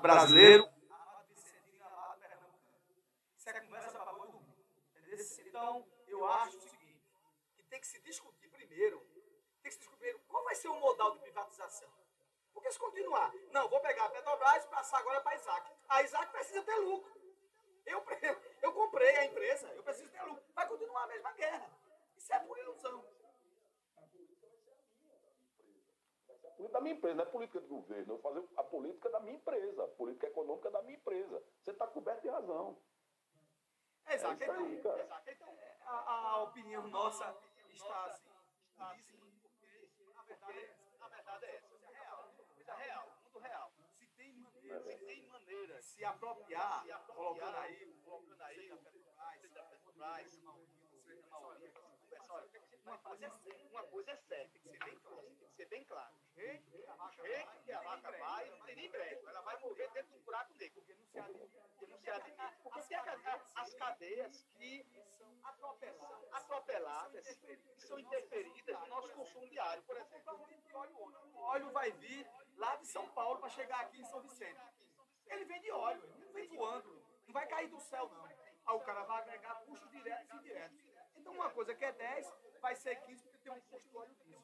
Brasileiro. É. Então, eu acho o seguinte, que tem que se discutir primeiro, tem que se discutir qual vai ser o modal de privatização. Porque se continuar, não, vou pegar a Petrobras e passar agora para a Isaac. A Isaac precisa ter lucro. Eu, *laughs* eu comprei a empresa, eu preciso ter lucro. Vai continuar a mesma guerra. Isso é por ilusão. Da minha empresa, não é política de governo. Eu vou fazer a política da minha empresa, a política econômica da minha empresa. Você está coberto de razão. Exato. É então, aí, então a, a, opinião nossa está assim. Porque a verdade é essa. A verdade é essa. É real. Vida real. Mundo real. Se tem maneira, se tem maneira de se apropriar, se apropriar colocando aí, colocando aí, a Petrobras, Petrobras, uma coisa, é, uma coisa é certa, tem que ser bem claro. Tem que ser bem claro. Jeito que a vaca vai, não tem nem brecha. Ela vai morrer dentro do buraco negro. Porque não se admite. Porque tem as cadeias que são atropeladas, que são interferidas no nosso consumo diário. Por exemplo, o óleo vai vir lá de São Paulo para chegar aqui em São Vicente. Ele vem de óleo, ele não vem voando. Não vai cair do céu, não. Aí o cara vai agregar custos diretos e indiretos. Então, uma coisa que é 10 vai ser 15 porque tem um custo do óleo diesel.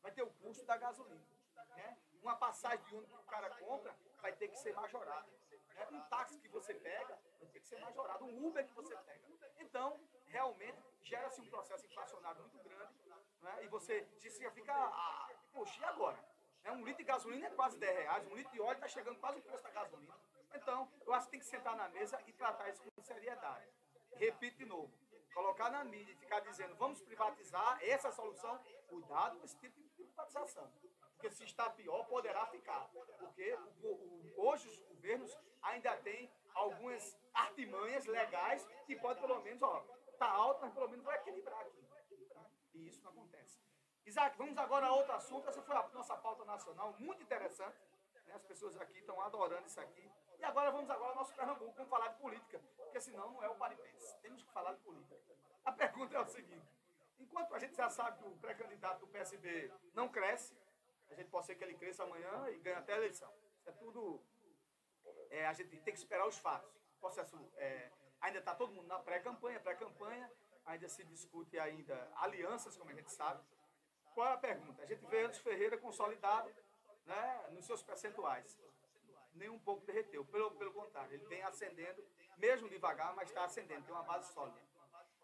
Vai ter o custo da gasolina. Né? Uma passagem de ônibus que o cara compra vai ter que ser majorada. Né? Um táxi que você pega vai ter que ser majorado. Um Uber que você pega. Então, realmente, gera-se um processo inflacionário muito grande. Né? E você já fica, ah, poxa, e agora? Né? Um litro de gasolina é quase 10 reais, um litro de óleo está chegando quase o preço da gasolina. Então, eu acho que tem que sentar na mesa e tratar isso com seriedade. Repito de novo, colocar na mídia e ficar dizendo vamos privatizar, essa é solução, cuidado com esse tipo de privatização. Porque se está pior, poderá ficar. Porque o, o, hoje os governos ainda têm algumas artimanhas legais que pode pelo menos, ó, tá alto, mas pelo menos vai equilibrar aqui. E isso não acontece. Isaac, vamos agora a outro assunto. Essa foi a nossa pauta nacional, muito interessante. Né? As pessoas aqui estão adorando isso aqui. E agora vamos agora ao nosso Pernambuco, vamos falar de política, porque senão não é o paripense. Temos que falar de política. A pergunta é o seguinte: enquanto a gente já sabe que o pré-candidato do PSB não cresce, a gente pode ser que ele cresça amanhã e ganhe até a eleição. Isso é tudo. É, a gente tem que esperar os fatos. O processo é, ainda está todo mundo na pré-campanha, pré-campanha, ainda se discute ainda alianças, como a gente sabe. Qual é a pergunta? A gente vê Anderson Ferreira consolidado né, nos seus percentuais nem um pouco derreteu. Pelo, pelo contrário, ele vem ascendendo, mesmo devagar, mas está ascendendo, tem uma base sólida.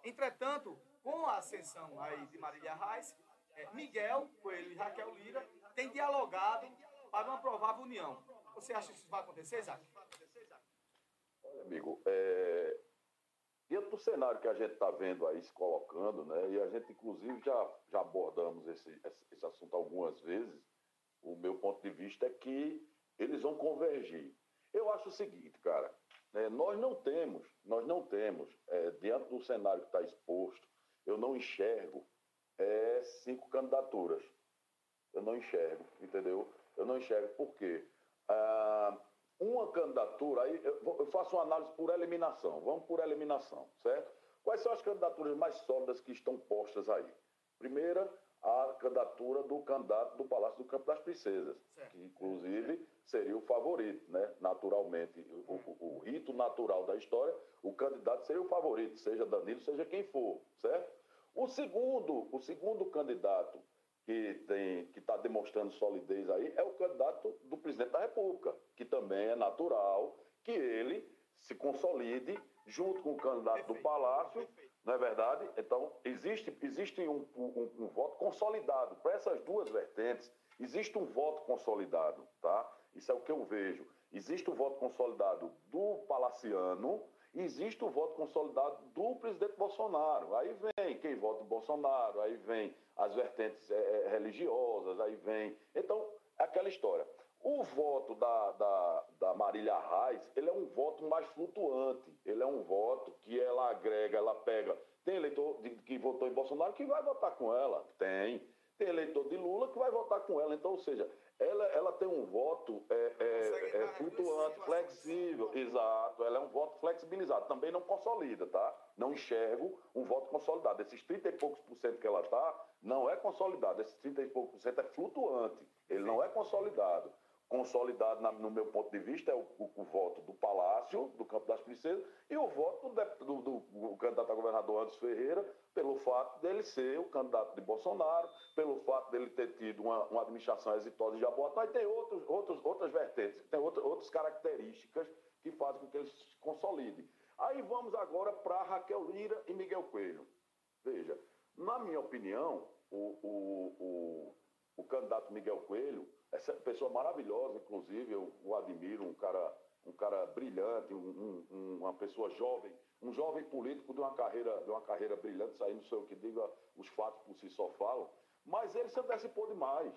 Entretanto, com a ascensão aí de Marília Reis, é, Miguel Coelho e Raquel Lira têm dialogado para uma provável união. Você acha que isso vai acontecer, Isaac? Olha, amigo, é, dentro do cenário que a gente está vendo aí se colocando, né, e a gente inclusive já, já abordamos esse, esse assunto algumas vezes, o meu ponto de vista é que eles vão convergir. Eu acho o seguinte, cara, né, nós não temos, nós não temos, é, diante do cenário que está exposto, eu não enxergo é, cinco candidaturas. Eu não enxergo, entendeu? Eu não enxergo. Por quê? Ah, uma candidatura, aí eu faço uma análise por eliminação. Vamos por eliminação, certo? Quais são as candidaturas mais sólidas que estão postas aí? Primeira, a candidatura do candidato do Palácio do Campo das Princesas, que inclusive seria o favorito, né? naturalmente. O, o, o, rito natural da história, o candidato seria o favorito, seja Danilo, seja quem for, certo? O segundo, o segundo candidato que tem que está demonstrando solidez aí é o candidato do presidente da República, que também é natural que ele se consolide junto com o candidato perfeito, do Palácio, perfeito. não é verdade? Então, existe, existe um, um, um voto consolidado. Para essas duas vertentes, existe um voto consolidado, tá? Isso é o que eu vejo. Existe o voto consolidado do palaciano, existe o voto consolidado do presidente Bolsonaro. Aí vem quem vota em Bolsonaro, aí vem as vertentes é, religiosas, aí vem. Então, é aquela história. O voto da, da, da Marília Reis, ele é um voto mais flutuante. Ele é um voto que ela agrega, ela pega. Tem eleitor que votou em Bolsonaro que vai votar com ela. Tem. Tem eleitor de Lula que vai votar com ela. Então, ou seja, ela, ela tem um voto é, é, é flutuante, flexível, exato. Ela é um voto flexibilizado. Também não consolida, tá? Não enxergo um voto consolidado. Esses 30 e poucos por cento que ela está, não é consolidado. Esses 30 e poucos por cento é flutuante. Ele Sim. não é consolidado consolidado, na, no meu ponto de vista, é o, o, o, voto do Palácio, do Campo das Princesas, e o voto do, do, do, candidato a governador Anderson Ferreira, pelo fato dele ser o candidato de Bolsonaro, pelo fato dele ter tido uma, uma administração exitosa de Jaboatão, mas tem outros, outros, outras vertentes, tem outra, outras características que fazem com que ele se consolide. Aí vamos agora para Raquel Lira e Miguel Coelho. Veja, na minha opinião, o, o, o, o candidato Miguel Coelho essa pessoa maravilhosa, inclusive, eu o admiro, um cara, um cara brilhante, um, um, uma pessoa jovem, um jovem político de uma carreira, de uma carreira brilhante, saindo, sei o que diga, os fatos por si só falam, mas ele se antecipou demais.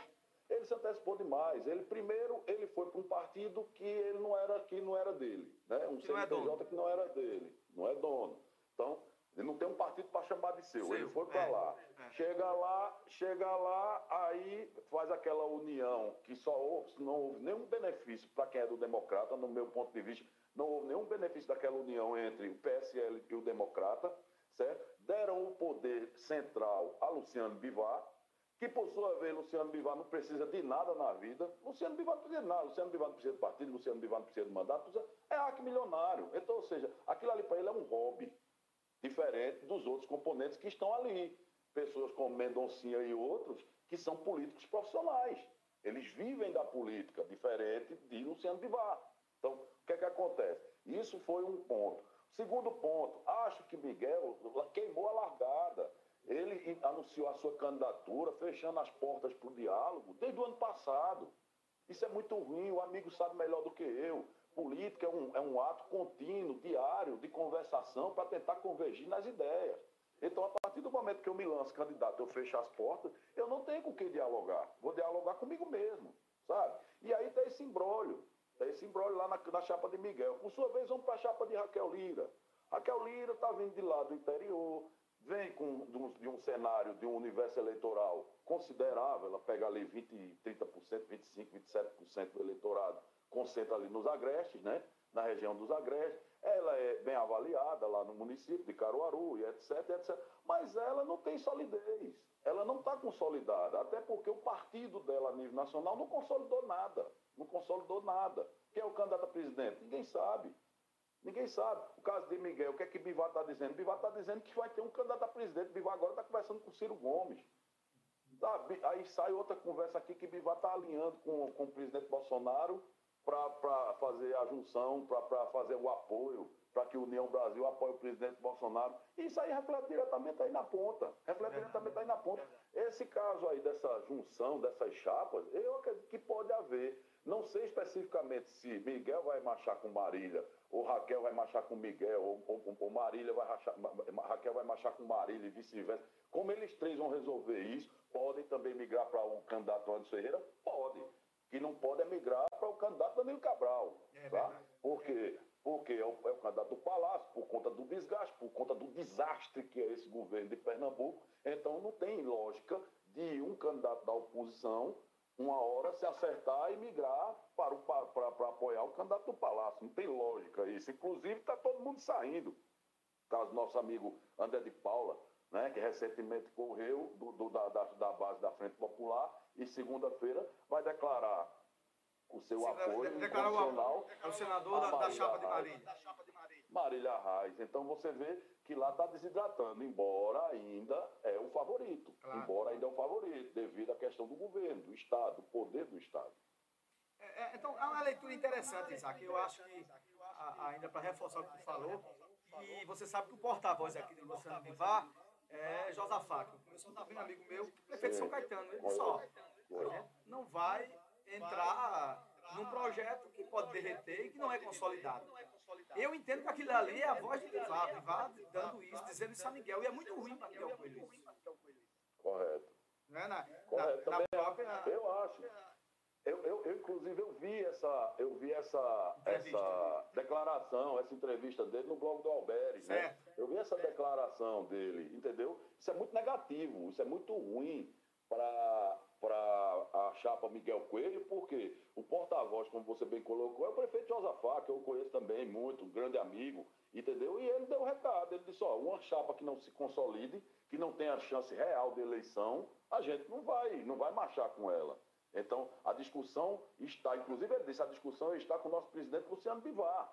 Ele se antecipou demais. Ele primeiro ele foi para um partido que ele não era que não era dele, né? Um CNPJ é que não era dele, não é dono. Então ele não tem um partido para chamar de seu. seu. Ele foi para é, lá. É. Chega lá, chega lá, aí faz aquela união que só houve, não houve nenhum benefício para quem é do democrata, no meu ponto de vista, não houve nenhum benefício daquela união entre o PSL e o democrata, certo? Deram o poder central a Luciano Bivar, que por sua vez Luciano Bivar não precisa de nada na vida. Luciano Bivar não precisa de nada, Luciano Bivar não precisa de partido, Luciano Bivar não precisa de mandato, é arco milionário. Então, ou seja, aquilo ali para ele é um hobby diferente dos outros componentes que estão ali. Pessoas como Mendoncinha e outros, que são políticos profissionais. Eles vivem da política, diferente de Luciano Bivar. Então, o que é que acontece? Isso foi um ponto. Segundo ponto, acho que Miguel queimou a largada. Ele anunciou a sua candidatura, fechando as portas para o diálogo desde o ano passado. Isso é muito ruim, o amigo sabe melhor do que eu. Política é um, é um ato contínuo, diário, de conversação para tentar convergir nas ideias. Então, a partir do momento que eu me lanço candidato, eu fecho as portas, eu não tenho com quem dialogar. Vou dialogar comigo mesmo, sabe? E aí tem esse embrólio. Tem esse embrólio lá na, na chapa de Miguel. Por sua vez, vamos para a chapa de Raquel Lira. Raquel Lira está vindo de lá do interior, vem com, de, um, de um cenário, de um universo eleitoral considerável, ela pega ali 20, 30%, 25%, 27% do eleitorado concentra ali nos agrestes, né? na região dos agrestes. Ela é bem avaliada lá no município de Caruaru e etc, etc. Mas ela não tem solidez. Ela não está consolidada. Até porque o partido dela a nível nacional não consolidou nada. Não consolidou nada. Quem é o candidato a presidente? Ninguém sabe. Ninguém sabe. O caso de Miguel, o que é que Bivar está dizendo? Bivar está dizendo que vai ter um candidato a presidente. Bivar agora está conversando com Ciro Gomes. Aí sai outra conversa aqui que Bivar está alinhando com, com o presidente Bolsonaro para fazer a junção, para fazer o apoio, para que o União Brasil apoie o presidente Bolsonaro. Isso aí reflete diretamente aí na ponta. Reflete diretamente aí na ponta. Esse caso aí dessa junção, dessas chapas, eu acredito que pode haver. Não sei especificamente se Miguel vai marchar com Marília, ou Raquel vai marchar com Miguel, ou, ou, ou Marília vai rachar, Raquel vai marchar com Marília e vice-versa. Como eles três vão resolver isso, podem também migrar para o um candidato Anderson Ferreira? Pode que não pode emigrar para o candidato Danilo Cabral. É tá? Por quê? Porque é o, é o, candidato do Palácio, por conta do desgaste, por conta do desastre que é esse governo de Pernambuco. Então não tem lógica de um candidato da oposição, uma hora, se acertar e migrar para, o, para, para, para apoiar o candidato do Palácio. Não tem lógica isso. Inclusive está todo mundo saindo. Caso nosso amigo André de Paula, né, que recentemente correu do, do, da, da, da base da Frente Popular, e segunda-feira vai declarar o seu apoio de- declarar o incondicional apoio ao senador da- da chapa de Marília Marília Reis. Então você vê que lá está desidratando, embora ainda é o favorito. Claro. Embora ainda é o favorito, devido à questão do governo, do Estado, do poder do Estado. É, é, então, é uma leitura interessante, Isaac. Eu acho que, ainda para reforçar o que tu falou, que você sabe que o porta-voz aqui do Luciano Bivar é Josafá, que um também amigo meu, prefeito São Caetano. Ele disse, ó, a gente não vai entrar num projeto que pode derreter e que não é consolidado. Eu entendo que aquilo ali é a voz de Bivar, Bivar dando isso, dizendo isso a Miguel, e é muito ruim para Miguel Coelho. Correto. Na, Correto. na, na Também própria... Eu acho. Eu, eu, eu, inclusive, eu vi essa, eu vi essa, essa declaração, essa entrevista dele no blog do Alberi, né? Eu vi essa declaração dele, entendeu? Isso é muito negativo, isso é muito ruim para a chapa Miguel Coelho, porque o porta-voz, como você bem colocou, é o prefeito Josafá, que eu conheço também muito, um grande amigo, entendeu? E ele deu o recado, ele disse, ó, uma chapa que não se consolide, que não tenha chance real de eleição, a gente não vai, não vai marchar com ela. Então, a discussão está, inclusive ele disse, a discussão está com o nosso presidente Luciano Bivar.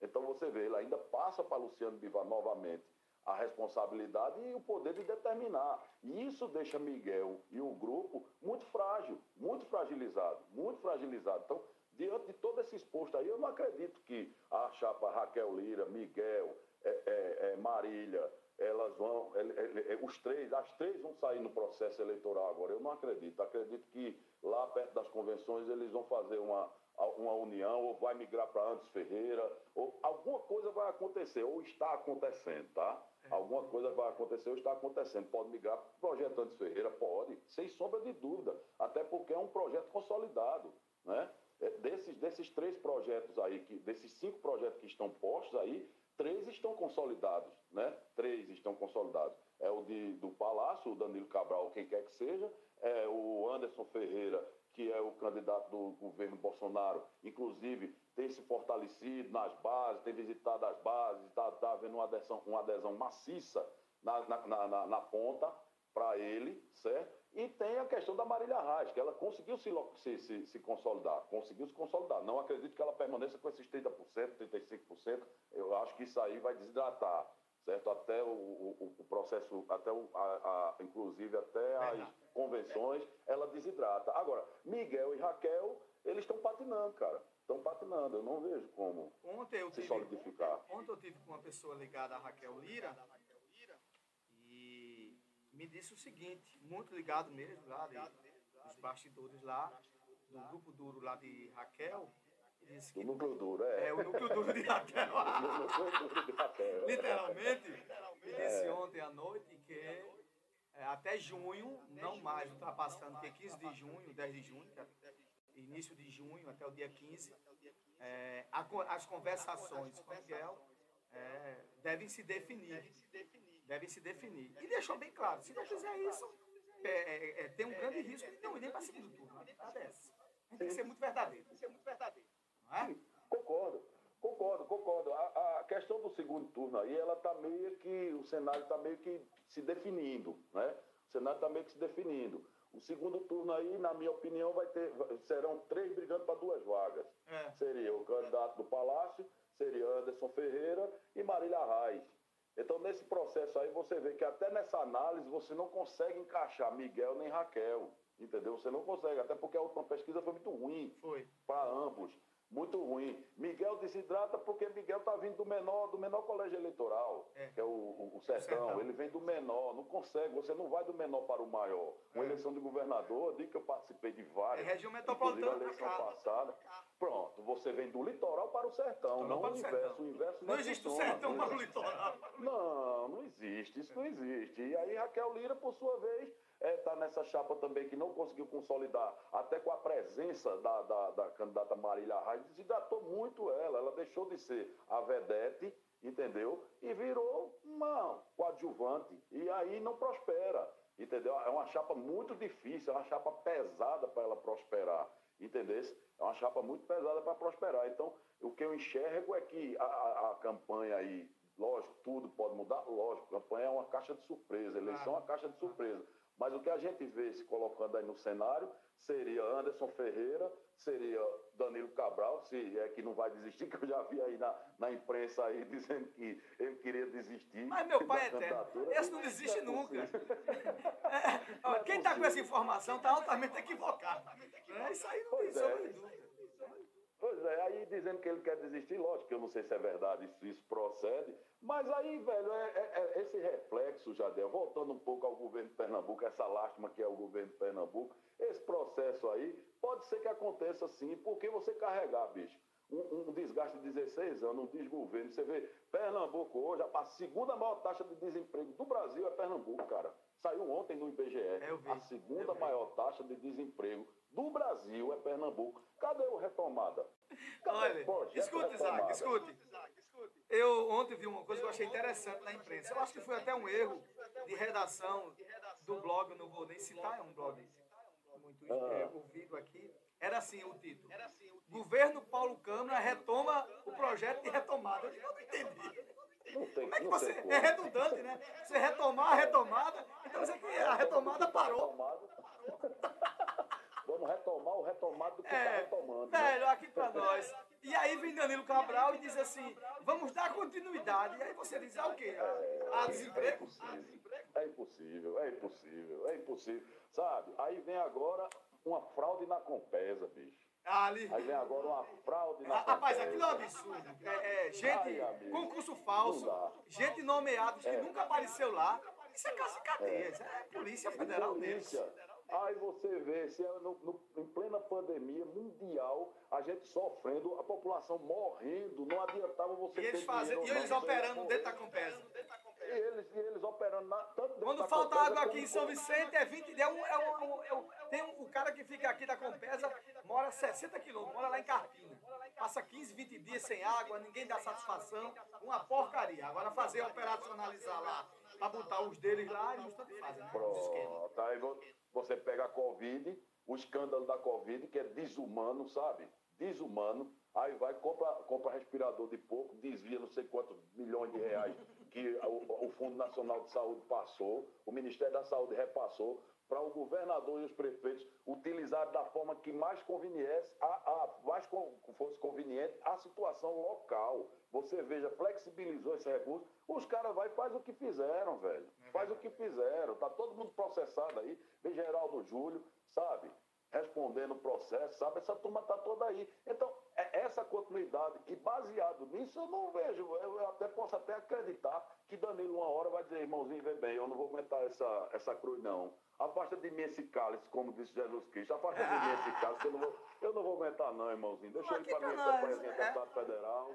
Então, você vê, ele ainda passa para Luciano Bivar novamente a responsabilidade e o poder de determinar. E isso deixa Miguel e o grupo muito frágil, muito fragilizado, muito fragilizado. Então, diante de todo esse exposto aí, eu não acredito que a chapa Raquel Lira, Miguel, é, é, é, Marília, elas vão, é, é, os três, as três vão sair no processo eleitoral agora. Eu não acredito. Acredito que lá perto das convenções eles vão fazer uma, uma união, ou vai migrar para Antes Ferreira, ou alguma coisa vai acontecer, ou está acontecendo, tá? Alguma coisa vai acontecer ou está acontecendo. Pode migrar para o projeto Antes Ferreira? Pode, sem sombra de dúvida. Até porque é um projeto consolidado, né? É, Desses, desses três projetos aí, que, desses cinco projetos que estão postos aí, três estão consolidados, né? Três estão consolidados. É o de, do Palácio, o Danilo Cabral, quem quer que seja, é o Anderson Ferreira, que é o candidato do governo Bolsonaro, inclusive tem se fortalecido nas bases, tem visitado as bases, está tá havendo uma adesão, uma adesão maciça na, na, na, na ponta para ele, certo? E tem a questão da Marília Reis, que ela conseguiu se, se, se, consolidar, conseguiu se consolidar. Não acredito que ela permaneça com esses 30%, 35%. Eu acho que isso aí vai desidratar, certo? Até o, o, o processo, até o, a, a- inclusive até as convenções, ela desidrata. Agora, Miguel e Raquel, eles estão patinando, cara. Estão patinando. Eu não vejo como Ontem eu se tive, solidificar. ontem eu tive com uma pessoa ligada a Raquel Lira me disse o seguinte, muito ligado mesmo lá de, dos bastidores lá, do grupo duro lá de Raquel, disse que O núcleo duro, é. é o núcleo duro de Raquel. *laughs* O núcleo duro de Raquel. Literalmente, me disse É. ontem à noite que é, até junho, não mais ultrapassando, que é 15 de junho, 10 de junho, que é início de junho até o dia 15, é, a as conversações com Miguel é, devem se definir. Devem se definir. E deixou bem claro, se não fizer isso, é, é, é, tem um grande risco de não ir nem para segundo turno. Essa. A gente tem que ser muito verdadeiro. Tem que ser muito verdadeiro. Não é? Concordo, concordo, concordo. A, a questão do segundo turno aí, ela está meio que, o cenário está meio que se definindo, né? O cenário está meio que se definindo. O segundo turno aí, na minha opinião, vai ter, serão três brigando para duas vagas. É. Seria o candidato do Palácio, seria Anderson Ferreira e Marília Reis. Então, nesse processo aí, você vê que até nessa análise você não consegue encaixar Miguel nem Raquel. Entendeu? Você não consegue, até porque a última pesquisa foi muito ruim Foi. para ambos. Muito ruim. Miguel desidrata porque Miguel está vindo do menor, do menor colégio eleitoral, que é o, o- o sertão. Sertão. Ele vem do menor, não consegue, você não vai do menor para o maior. Uma eleição de governador, digo que eu participei de várias. É região metropolitana a eleição cá. passada. Pronto, você vem do litoral para o sertão, não o inverso. sertão. O inverso Não existe o sertão para o litoral. Não, não existe, isso não existe. E aí Raquel Lira, por sua vez, está nessa chapa também que não conseguiu consolidar, até com a presença da, da, da candidata Marília Reis, desidratou muito ela. Ela deixou de ser a vedete, entendeu? E virou uma coadjuvante. E aí não prospera, entendeu? É uma chapa muito difícil, é uma chapa pesada para ela prosperar, entendeu? É uma chapa muito pesada para prosperar. Então, o que eu enxergo é que a, a- a campanha aí, lógico, tudo pode mudar? Lógico, campanha é uma caixa de surpresa, eleição é uma caixa de surpresa. Mas o que a gente vê se colocando aí no cenário seria Anderson Ferreira, seria Danilo Cabral, se é que não vai desistir, *laughs* que eu já vi aí na, na imprensa aí dizendo que ele queria desistir. Mas meu *laughs* pai é eterno. Esse não desiste Não é nunca. *laughs* É, ó, quem está com essa informação está altamente equivocado. É, isso aí não tem é. Pois é, aí dizendo que ele quer desistir, lógico que eu não sei se é verdade, se isso procede, mas aí, velho, é, é- é esse reflexo, Jadel, voltando um pouco ao governo de Pernambuco, essa lástima que é o governo de Pernambuco, esse processo aí, pode ser que aconteça sim, porque você carregar, bicho, um, um desgaste de 16 anos, um desgoverno, você vê, Pernambuco hoje, a segunda maior taxa de desemprego do Brasil é Pernambuco, cara. Saiu ontem no IBGE. a segunda maior taxa de desemprego do Brasil é Pernambuco. Cadê o retomada? Olha, Projeto escute, Isaac, escute. Eu ontem vi uma coisa que eu achei interessante na imprensa. Eu acho que foi até um erro de redação do blog, não vou nem citar, é um blog muito é, ouvido aqui. Era assim o título. Governo Paulo Câmara retoma o projeto de retomada. Eu não entendi. Tem, Como é que você. É redundante, né? Você retomar a retomada, então você que a retomada parou. Vamos retomar o retomado do que está É, retomando. né? velho, aqui pra nós. E aí vem Danilo Cabral e diz assim, vamos dar continuidade. E aí você diz, ah, o quê? Ah, desemprego? É impossível, é impossível, é impossível. Sabe? Aí vem agora uma fraude na Compesa, bicho. Ali. Aí vem agora uma fraude na Ah, Rapaz, aquilo é um absurdo. É, é, gente, Ai, concurso falso, gente nomeada que É. nunca apareceu lá. Isso é caso de cadeia, isso é Polícia Federal deles. Aí você vê, se é no- no- em plena pandemia mundial, a gente sofrendo, a população morrendo, não adiantava você E eles, ter fazendo, e eles operando dentro da Compesa. E eles, e eles operando na, tanto dentro Quando da falta Compesa água aqui em São. Vicente, é 20. É um, é um, é um- é um- tem um, o cara que fica aqui da Compesa, mora 60 quilômetros, mora lá em Carpina. Passa 15, 20 dias sem água, ninguém dá satisfação. Uma porcaria. Agora fazer operacionalizar lá, pra botar os deles lá, eles tanto fazem, né? Pronto, aí vo- você pega a Covid, o escândalo da Covid, que é desumano, sabe? Desumano. Aí vai, compra, compra respirador de pouco, desvia não sei quantos milhões de reais que o, o Fundo Nacional de Saúde passou, o Ministério da Saúde repassou, para o governador e os prefeitos utilizarem da forma que mais conveniesse, a, a- mais con- fosse conveniente a situação local. Você veja, flexibilizou esse recurso, os caras vai e faz o que fizeram, velho. Faz o que fizeram. Tá todo mundo processado aí. Vem Geraldo Júlio, sabe? Respondendo o processo, sabe? Essa turma tá toda aí. Então, é essa continuidade. E baseado nisso, eu não vejo. Eu até posso até acreditar que Danilo, uma hora, vai dizer, irmãozinho, vem bem, eu não vou aguentar essa, essa cruz, não. Afasta de mim esse cálice, como disse Jesus Cristo. Afasta de mim esse cálice, eu não vou, eu não vou aguentar, não, irmãozinho. Deixa ele para campanhazinha é. deputado federal.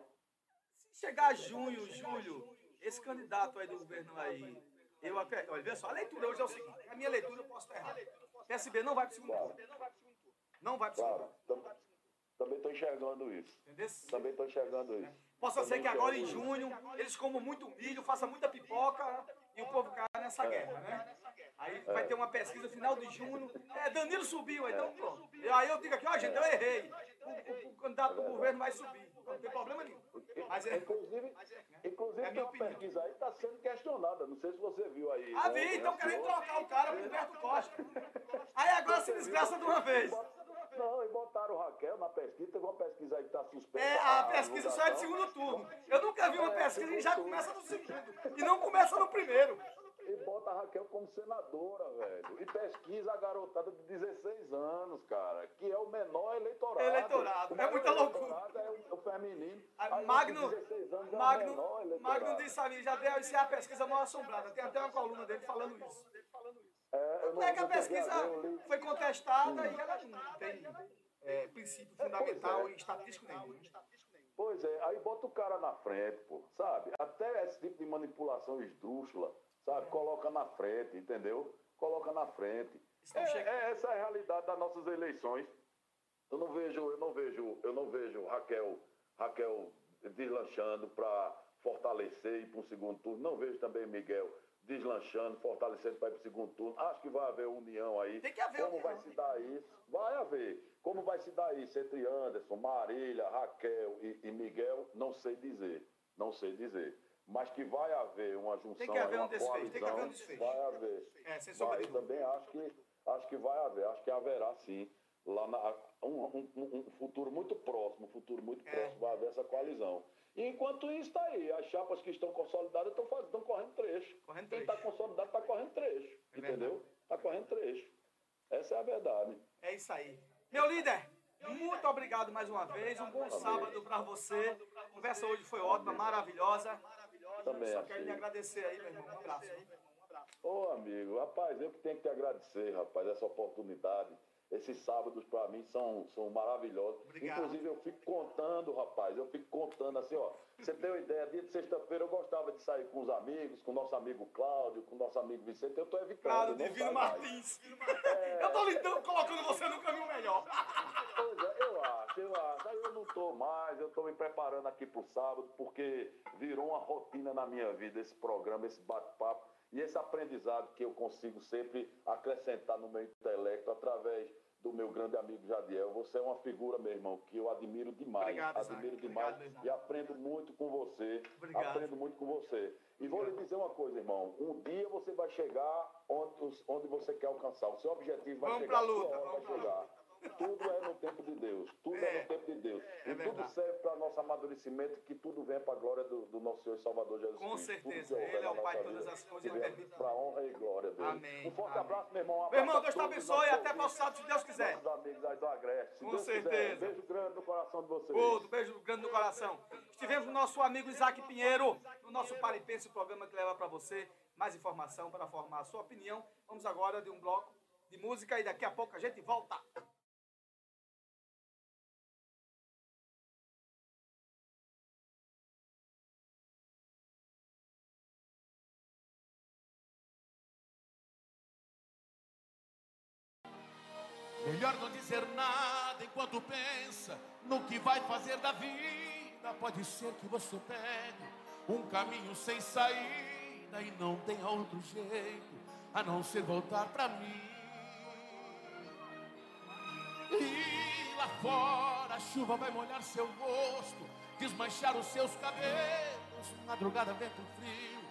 Se chegar junho, julho, esse candidato aí do governo aí, eu acredito. Olha, vê só, a leitura hoje é o seguinte: a minha leitura eu posso estar errado. PSB não vai para o segundo turno. Não vai para o segundo turno. tam- também estou enxergando isso. Entendeu? Também estou enxergando isso. Possa ser que agora em junho eles comam muito milho, façam muita pipoca e o povo caia nessa guerra, né? Aí vai ter uma pesquisa final de junho. É, Danilo subiu, então pronto. E aí eu digo aqui, ó, gente, eu errei. O, candidato do governo vai subir. Não tem problema nenhum. Mas é. Inclusive, inclusive É minha uma opinião. pesquisa aí está sendo questionada. Não sei se você viu aí. Ah, vi, então querendo trocar o cara pro Humberto Costa. Aí agora se desgraça de uma vez. Não, e botaram o Raquel na pesquisa. Teve uma pesquisa aí que está suspensa. É, a pesquisa só é de segundo turno. Eu nunca vi uma pesquisa que já começa no segundo. E não começa no primeiro. E bota a Raquel como senadora, velho. E pesquisa a garotada de 16 anos, cara, que é o menor eleitorado. Eleitorado. O É muita loucura. eleitorado É o, o feminino. A Magno, de 16 anos é o Magno. Magno disse a mim, já deu, isso é a pesquisa mal assombrada. Tem até uma coluna dele falando isso. É, eu Como é que a não pesquisa foi contestada e ela não tem é, princípio fundamental e estatístico nenhum. Pois é, aí bota o cara na frente, pô, sabe? Até esse tipo de manipulação esdrúxula, sabe? Coloca na frente, entendeu? Coloca na frente. É, é essa a realidade das nossas eleições. Eu não vejo, eu não vejo, eu não vejo Raquel, Raquel deslanchando para fortalecer e ir para um segundo turno. Não vejo também Miguel deslanchando, fortalecendo para ir para o segundo turno. Acho que vai haver união aí. Tem que haver Como união. vai se dar isso? Vai haver. Como vai se dar isso entre Anderson, Marília, Raquel e, e Miguel? Não sei dizer. Não sei dizer. Mas que vai haver uma junção, Tem que haver um uma desfecho, tem que haver um desfecho. Vai haver. É, sem sombra Vai, de eu também acho que, acho que vai haver, acho que haverá sim. Lá na, um, um- um- futuro muito próximo, um futuro muito É. próximo, vai haver essa coalizão. E enquanto isso está aí, as chapas que estão consolidadas estão, faz- estão correndo trecho. Correndo Quem está consolidado está correndo trecho. É entendeu? Está correndo trecho. Essa é a verdade. É isso aí. Meu líder, muito obrigado mais uma vez. Um bom sábado para você. A conversa hoje foi ótima, maravilhosa. Também Só quero lhe agradecer aí, meu irmão. Um abraço. Ô amigo, rapaz, eu que tenho que te agradecer, rapaz, essa oportunidade. Esses sábados para mim são, são maravilhosos. Obrigado. Inclusive eu fico contando, rapaz, eu fico contando assim, ó. Você tem uma ideia, dia de sexta-feira eu gostava de sair com os amigos, com o nosso amigo Cláudio, com o nosso amigo Vicente, eu tô evitando. Claro, não Divino. Martins. Eu tô lidando, colocando você no caminho melhor. Pois é, eu acho, eu acho. Aí eu não tô mais, eu tô me preparando aqui pro sábado, porque virou uma rotina na minha vida esse programa, esse bate-papo e esse aprendizado que eu consigo sempre acrescentar no meu intelecto através do meu grande amigo Jadiel. Você é uma figura, meu irmão, que eu admiro demais. Obrigado, Isaac. admiro Obrigado, demais irmão. e aprendo muito com você. Obrigado. Aprendo muito com você. E vou lhe dizer uma coisa, irmão. Um dia você vai chegar onde, onde você quer alcançar. O seu objetivo vai Vamos chegar. pra a luta, vamos vai pra chegar. Tudo é no tempo de Deus. Tudo é, no tempo de Deus. e tudo serve para nosso amadurecimento, que tudo vem para a glória do, do nosso Senhor e Salvador Jesus Com Cristo. certeza. Ele é o Pai de todas as coisas, ele permite. Para a honra e glória dele. Amém. Um forte Amém. abraço, meu irmão. Um Meu abraço irmão, a Deus te abençoe. Até sábado, se Deus quiser. Nossos amigos aí do Agreste. Com Deus quiser. certeza. Beijo grande no coração de vocês. Outro beijo grande no coração. Estivemos com o nosso amigo Isaac Pinheiro, no nosso Paripense, o programa que leva para você mais informação para formar a sua opinião. Vamos agora de um bloco de música e daqui a pouco a gente volta. Enquanto pensa no que vai fazer da vida. Pode ser que você pegue um caminho sem saída e não tenha outro jeito a não ser voltar pra mim. E lá fora a chuva vai molhar seu rosto, desmanchar os seus cabelos. Madrugada, vento frio,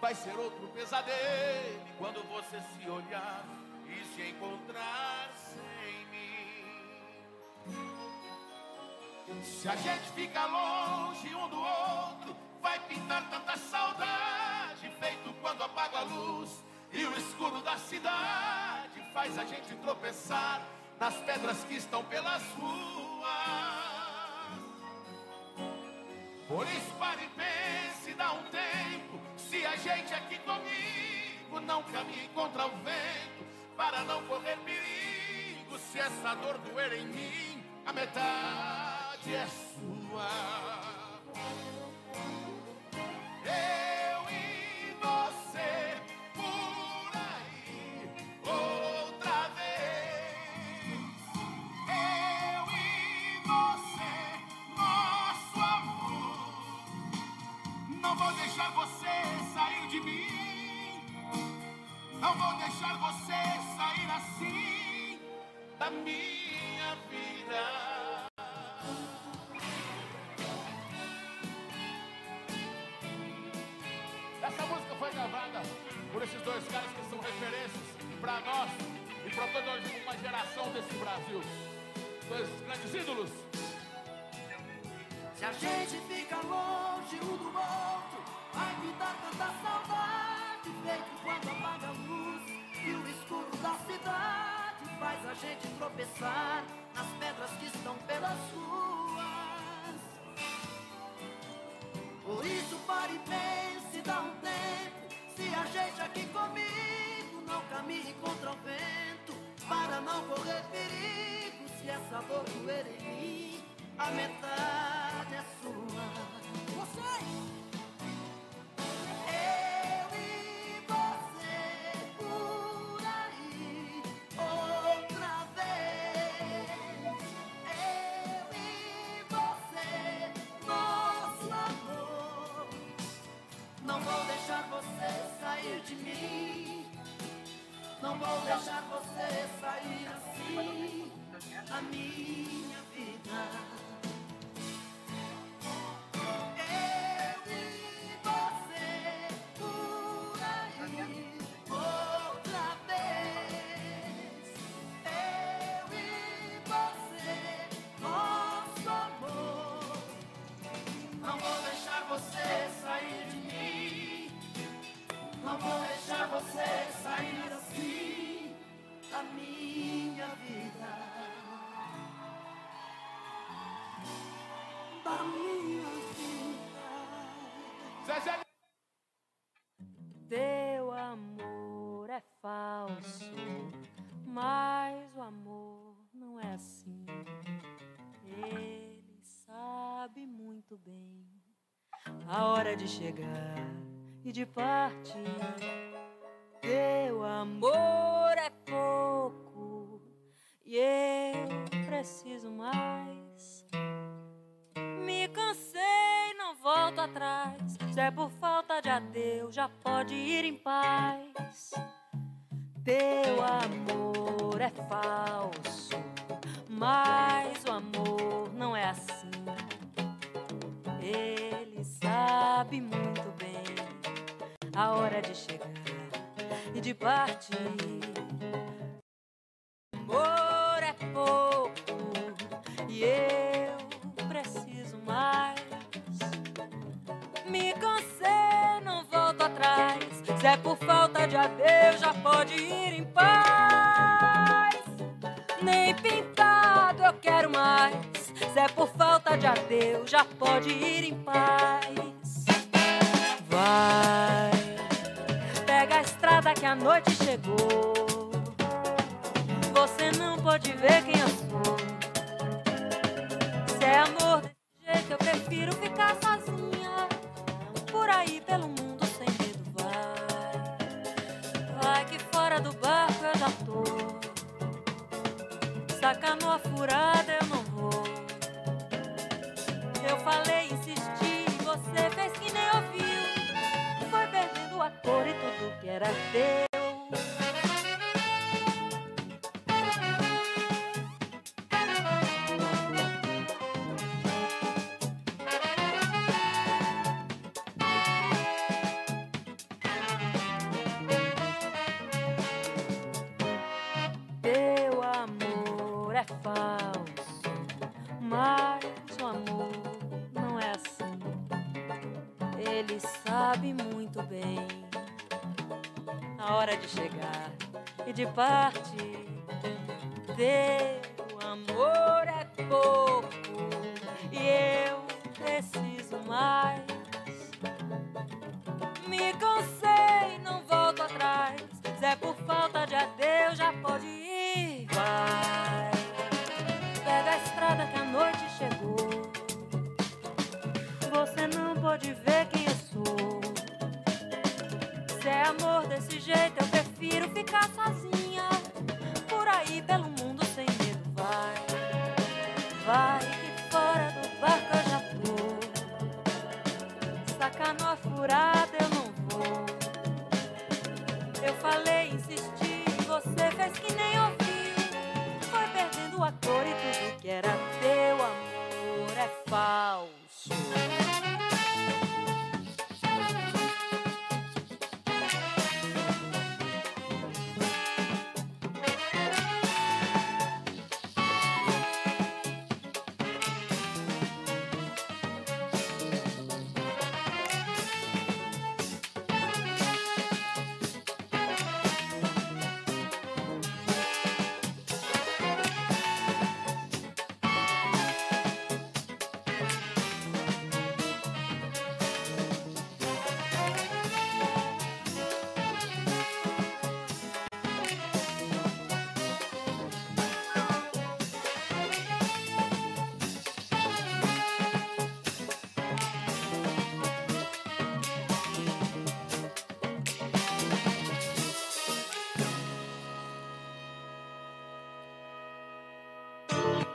vai ser outro pesadelo quando você se olhar e se encontrar. Se a gente fica longe um do outro, vai pintar tanta saudade, feito quando apaga a luz e o escuro da cidade faz a gente tropeçar nas pedras que estão pelas ruas. Por isso pare e pense, dá um tempo. Se a gente aqui comigo não caminha contra o vento, para não correr perigo. Se essa dor doer em mim, a metade é sua. Eu e você por aí outra vez. Eu e você, nosso amor. Não vou deixar você sair de mim. Não vou deixar você sair assim da minha vida. Essa música foi gravada por esses dois caras que são referências para nós e para toda uma geração desse Brasil. Dois grandes ídolos. Se a gente fica longe um do outro, vai me dar tanta saudade, feito quando apaga a luz e o escuro da cidade faz a gente tropeçar nas pedras que estão pelas ruas. Por isso pare e pense, dá um tempo, se a gente aqui comigo não caminhe contra o vento, para não correr perigo, se essa dor doer em mim, a metade é sua. hora de chegar e de partir. Teu amor é pouco e eu preciso mais. Me cansei, não volto atrás. Se é por falta de adeus, já pode ir em paz. pode ir em paz. parte. Teu amor é pouco e eu preciso mais. Me cansei, não volto atrás. Se é por falta de adeus, já pode ir.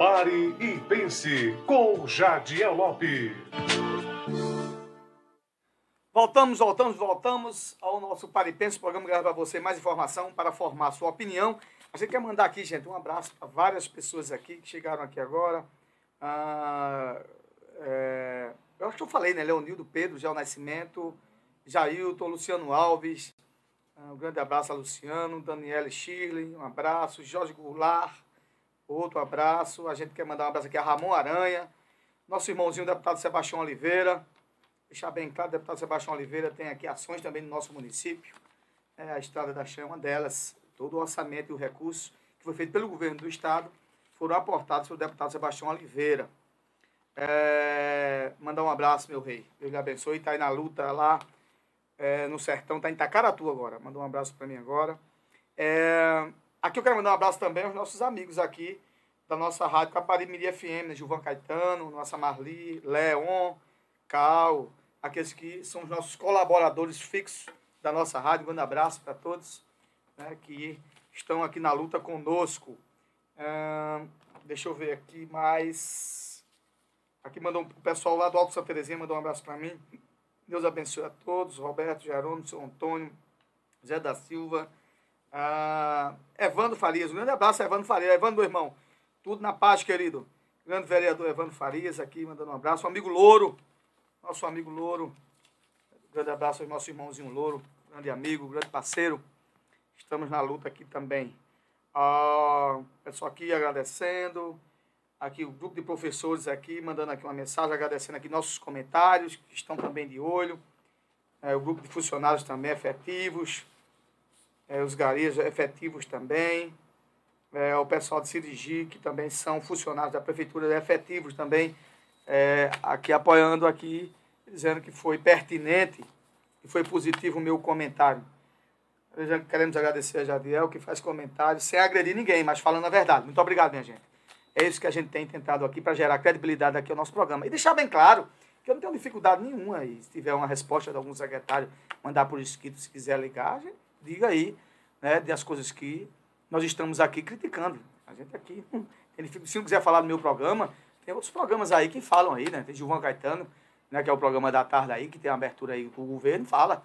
Pare e pense com Jadiel Lopes. Voltamos, voltamos, voltamos ao nosso Pare e Pense, programa que é para você mais informação para formar sua opinião. A gente quer mandar aqui, gente, um abraço para várias pessoas aqui que chegaram aqui agora. Ah, é, eu acho que eu falei, né? Leonildo Pedro, Gel Nascimento, Jailton, Luciano Alves. Ah, um grande abraço a Luciano, Danielle Shirley, um abraço. Jorge Goulart, Outro abraço. A gente quer mandar um abraço aqui a Ramon Aranha, nosso irmãozinho deputado Sebastião Oliveira. Deixar bem claro, deputado Sebastião Oliveira tem aqui ações também no nosso município. É, a Estrada da Chã é uma delas. Todo o orçamento e o recurso que foi feito pelo governo do estado foram aportados pelo deputado Sebastião Oliveira. É, mandar um abraço, meu rei. Deus lhe abençoe. Está aí na luta lá é, no sertão, está em Tacaratu agora. Mandou um abraço para mim agora. É, aqui eu quero mandar um abraço também aos nossos amigos aqui da nossa rádio Capari FM, né? Gilvan Caetano, nossa Marli, Leon, Cal, aqueles que são os nossos colaboradores fixos da nossa rádio. Um grande abraço para todos né, que estão aqui na luta conosco. deixa eu ver aqui mais. Aqui mandou o pessoal lá do Alto Santa Terezinha mandou um abraço para mim. Deus abençoe a todos. Roberto, Jerônimo, seu Antônio, Zé da Silva, ah, Evandro Farias. Um grande abraço, Evandro Farias. Evandro, meu irmão. Tudo na paz, querido. Grande vereador Evandro Farias aqui, mandando um abraço. O amigo Louro, nosso amigo Louro. Grande abraço ao nosso irmãozinho Louro, grande amigo, grande parceiro. Estamos na luta aqui também. Ah, pessoal aqui agradecendo. Aqui o grupo de professores aqui, mandando aqui uma mensagem, agradecendo aqui nossos comentários, que estão também de olho. É, o grupo de funcionários também efetivos. É, os garis efetivos também. É, o pessoal de Cirigi, que também são funcionários da prefeitura efetivos também, é, aqui apoiando aqui, dizendo que foi pertinente e foi positivo o meu comentário. Queremos agradecer a Jadiel, que faz comentários sem agredir ninguém, mas falando a verdade. Muito obrigado, minha gente. É isso que a gente tem tentado aqui para gerar credibilidade aqui ao nosso programa. E deixar bem claro que eu não tenho dificuldade nenhuma aí. Se tiver uma resposta de algum secretário, mandar por escrito, se quiser ligar, gente, diga aí, né, das coisas que nós estamos aqui criticando. A gente aqui, *laughs* se não quiser falar do meu programa, tem outros programas aí que falam aí, né? Tem Gilvan Caetano, né, que é o programa da tarde aí, que tem abertura aí do governo, fala.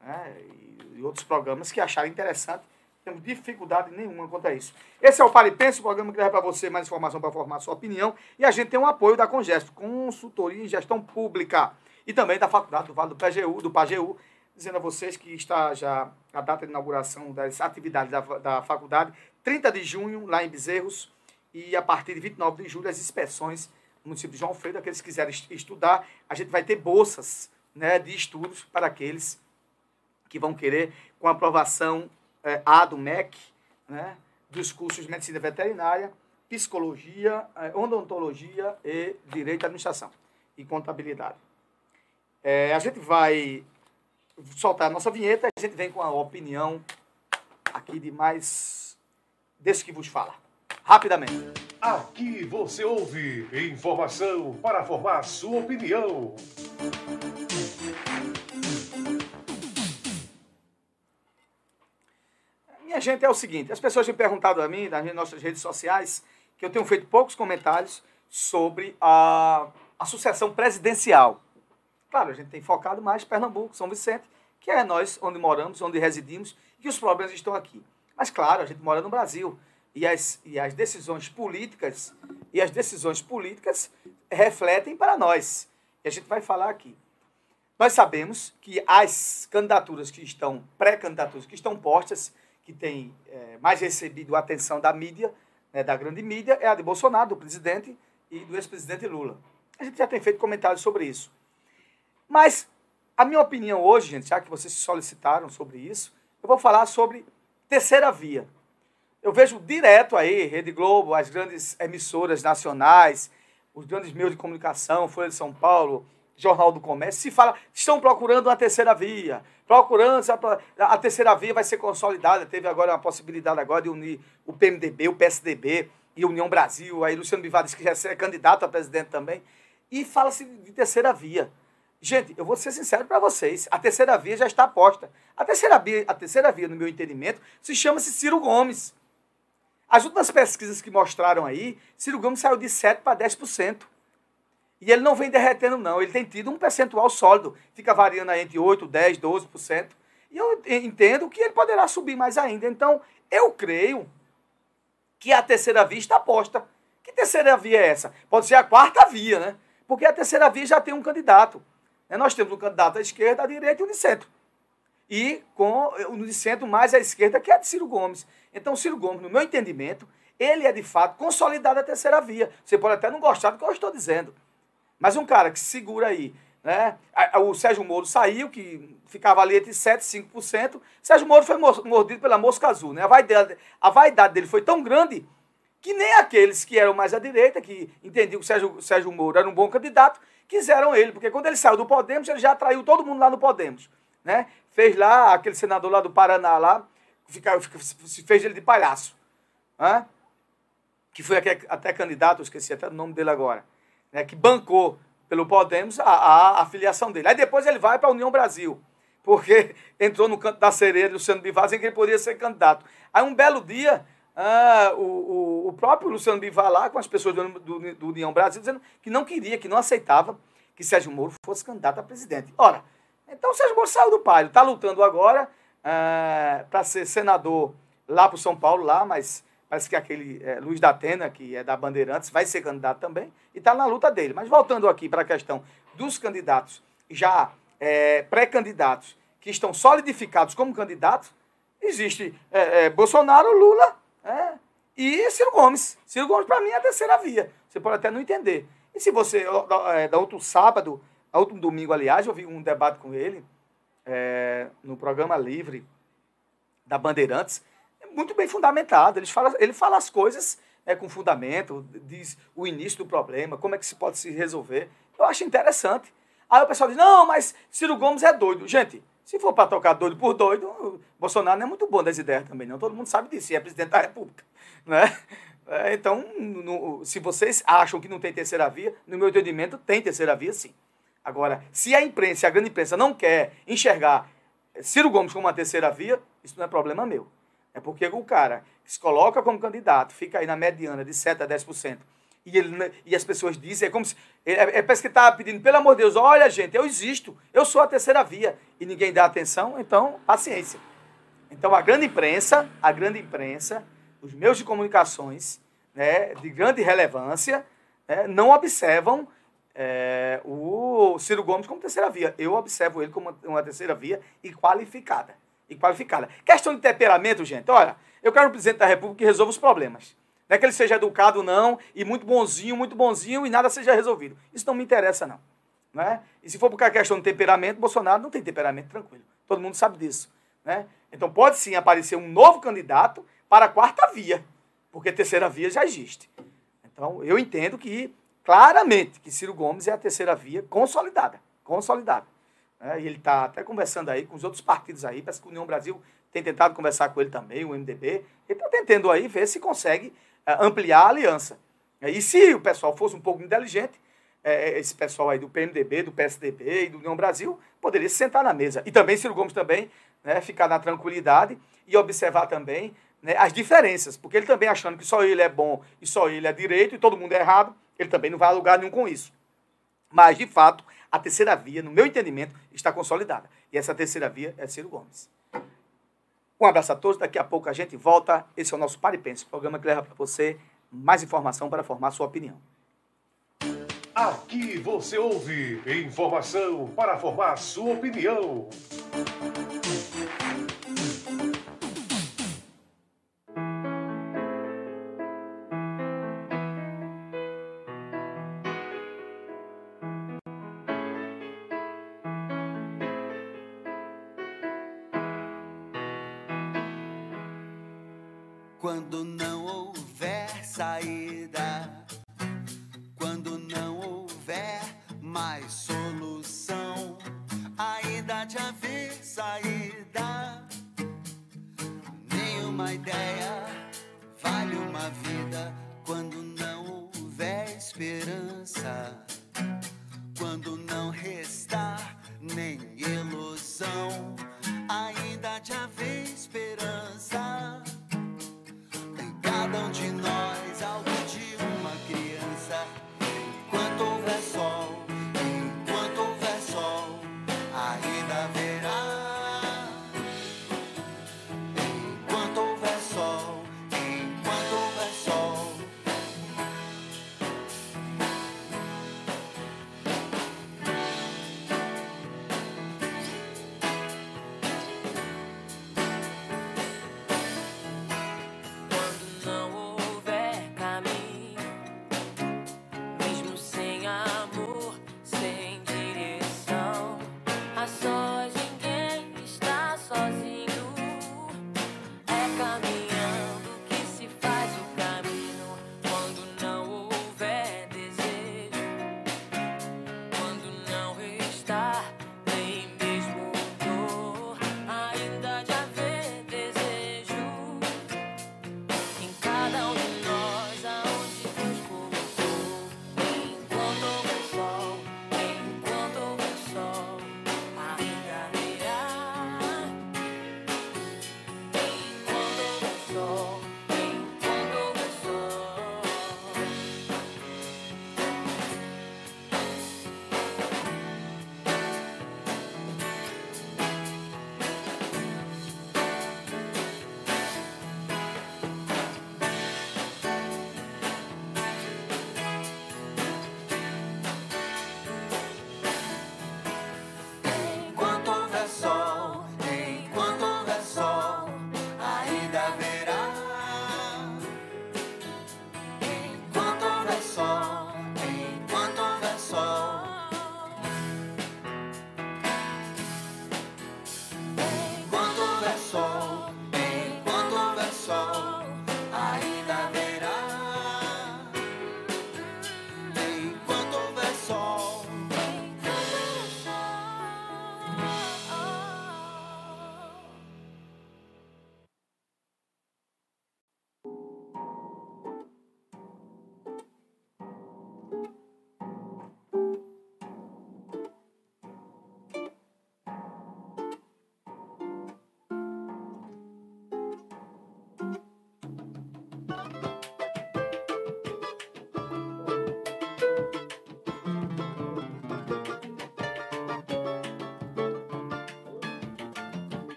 Né? E, e outros programas que acharam interessante. Temos dificuldade nenhuma quanto a isso. Esse é o Paripense, o programa que leva para você mais informação para formar sua opinião. E a gente tem um apoio da Congesp, Consultoria em Gestão Pública. E também da Faculdade do Vale do PGU, do PAGU, dizendo a vocês que está já a data de inauguração das atividades da, da faculdade, 30 de junho, lá em Bezerros, e a partir de 29 de julho, as inspeções no município de João Freire, aqueles que quiserem estudar, a gente vai ter bolsas né, de estudos para aqueles que vão querer, com aprovação é, A do MEC, né, dos cursos de medicina veterinária, psicologia, é, odontologia e direito à administração e contabilidade. É, a gente vai soltar a nossa vinheta, a gente vem com a opinião aqui de mais desse que vos fala. Rapidamente. Aqui você ouve informação para formar sua opinião. Minha gente, é o seguinte: as pessoas têm perguntado a mim, nas nossas redes sociais, que eu tenho feito poucos comentários sobre a, a sucessão presidencial. Claro, a gente tem focado mais Pernambuco, São Vicente, que é nós onde moramos, onde residimos, e os problemas estão aqui. Mas, claro, a gente mora no Brasil. E as, e as decisões políticas e as decisões políticas refletem para nós. E a gente vai falar aqui. Nós sabemos que as candidaturas que estão, pré-candidaturas que estão postas, que têm é, mais recebido a atenção da mídia, né, da grande mídia, é a de Bolsonaro, do presidente e do ex-presidente Lula. A gente já tem feito comentários sobre isso. Mas a minha opinião hoje, gente, já que vocês solicitaram sobre isso, eu vou falar sobre terceira via. Eu vejo direto aí, Rede Globo, as grandes emissoras nacionais, os grandes meios de comunicação, Folha de São Paulo, Jornal do Comércio, se fala, estão procurando uma terceira via, procurando, a terceira via vai ser consolidada, teve agora a possibilidade agora de unir o PMDB, o PSDB e a União Brasil, aí Luciano Bivar que já é candidato a presidente também, e fala-se de terceira via. Gente, eu vou ser sincero para vocês, a terceira via já está posta. A terceira via, a terceira via no meu entendimento, se chama-se Ciro Gomes. As últimas pesquisas que mostraram aí, Ciro Gomes saiu de 7% para 10%. E ele não vem derretendo, não. Ele tem tido um percentual sólido. Fica variando aí entre 8%, 10%, 12%. E eu entendo que ele poderá subir mais ainda. Então, eu creio que a terceira via está posta. Que terceira via é essa? Pode ser a quarta via, né? Porque a terceira via já tem um candidato. Né? Nós temos um candidato à esquerda, à direita e um de centro. E com o de centro mais à esquerda, que é de Ciro Gomes. Então, Ciro Gomes, no meu entendimento, ele é de fato consolidado a terceira via. Você pode até não gostar do que eu estou dizendo. Mas um cara que segura aí Né? O Sérgio Moro saiu, que ficava ali entre 7% e 5%. Sérgio Moro foi mordido pela mosca azul. Né? A, vaidade, a vaidade dele foi tão grande que nem aqueles que eram mais à direita, que entendiam que o Sérgio, Sérgio Moro era um bom candidato, quiseram ele. Porque quando ele saiu do Podemos, ele já atraiu todo mundo lá no Podemos. Né? Fez lá, aquele senador lá do Paraná, lá, fica, fica- se fez ele de palhaço. Né? que foi até, até candidato, eu esqueci até o nome dele agora, né, que bancou pelo Podemos a, a, a filiação dele. Aí depois ele vai para a União Brasil, porque *laughs* entrou no canto da sereia de Luciano Bivar, em que ele poderia ser candidato. Aí um belo dia, ah, o, o, o próprio Luciano Bivar com as pessoas do, do, do União Brasil, dizendo que não queria, que não aceitava que Sérgio Moro fosse candidato a presidente. Ora, então Sérgio Moro saiu do páreo, está lutando agora para ser senador lá para São Paulo, lá, mas parece que aquele é, Luiz da Atena, que é da Bandeirantes, vai ser candidato também, e está na luta dele. Mas voltando aqui para a questão dos candidatos já é, pré-candidatos, que estão solidificados como candidatos, existe é, Bolsonaro, Lula é, e Ciro Gomes. Ciro Gomes, para mim, é a terceira via. Você pode até não entender. E se você, é, da outro sábado, último domingo, aliás, eu vi um debate com ele é, no programa Livre da Bandeirantes, é muito bem fundamentado. Ele fala, ele fala as coisas é, com fundamento, diz o início do problema, como é que se pode se resolver. Eu acho interessante. Aí o pessoal diz, não, mas Ciro Gomes é doido. Gente, se for para tocar doido por doido, Bolsonaro não é muito bom das ideias também, não. Todo mundo sabe disso, e é presidente da República. Né? É, então, no- se vocês acham que não tem terceira via, no meu entendimento, tem terceira via sim. Agora, se a imprensa, a grande imprensa, não quer enxergar Ciro Gomes como uma terceira via, isso não é problema meu. É porque o cara se coloca como candidato, fica aí na mediana de 7% a 10%, e, ele, e as pessoas dizem, é como se. É, é, parece que está pedindo, pelo amor de Deus, olha, gente, eu existo, eu sou a terceira via, e ninguém dá atenção, então, paciência. Então, a grande imprensa, a grande imprensa, os meios de comunicações, né, de grande relevância, né, não observam é, o Ciro Gomes como terceira via. Eu observo ele como uma, uma terceira via e qualificada. E qualificada. Questão de temperamento, gente, olha, eu quero um presidente da República que resolva os problemas. Não é que ele seja educado, não, e muito bonzinho, muito bonzinho, e nada seja resolvido. Isso não me interessa, não. Né? E se for por questão de temperamento, Bolsonaro não tem temperamento tranquilo. Todo mundo sabe disso. Né? Então pode sim aparecer um novo candidato para a quarta via, porque a terceira via já existe. Então eu entendo que, claramente, que Ciro Gomes é a terceira via consolidada. Consolidada. né? e ele está até conversando aí com os outros partidos aí, parece que a União Brasil tem tentado conversar com ele também, o MDB. Ele está tentando aí ver se consegue ampliar a aliança. E se o pessoal fosse um pouco inteligente, eh, esse pessoal aí do PMDB, do PSDB e do União Brasil, poderia se sentar na mesa. E também Ciro Gomes também, né, ficar na tranquilidade e observar também né, as diferenças, porque ele também achando que só ele é bom e só ele é direito e todo mundo é errado, ele também não vai a lugar nenhum com isso. Mas, de fato, a terceira via, no meu entendimento, está consolidada. E essa terceira via é Ciro Gomes. Um abraço a todos. Daqui a pouco a gente volta. Esse é o nosso Pare Pense, programa que leva para você mais informação para formar sua opinião. Aqui você ouve informação para formar sua opinião. Saída,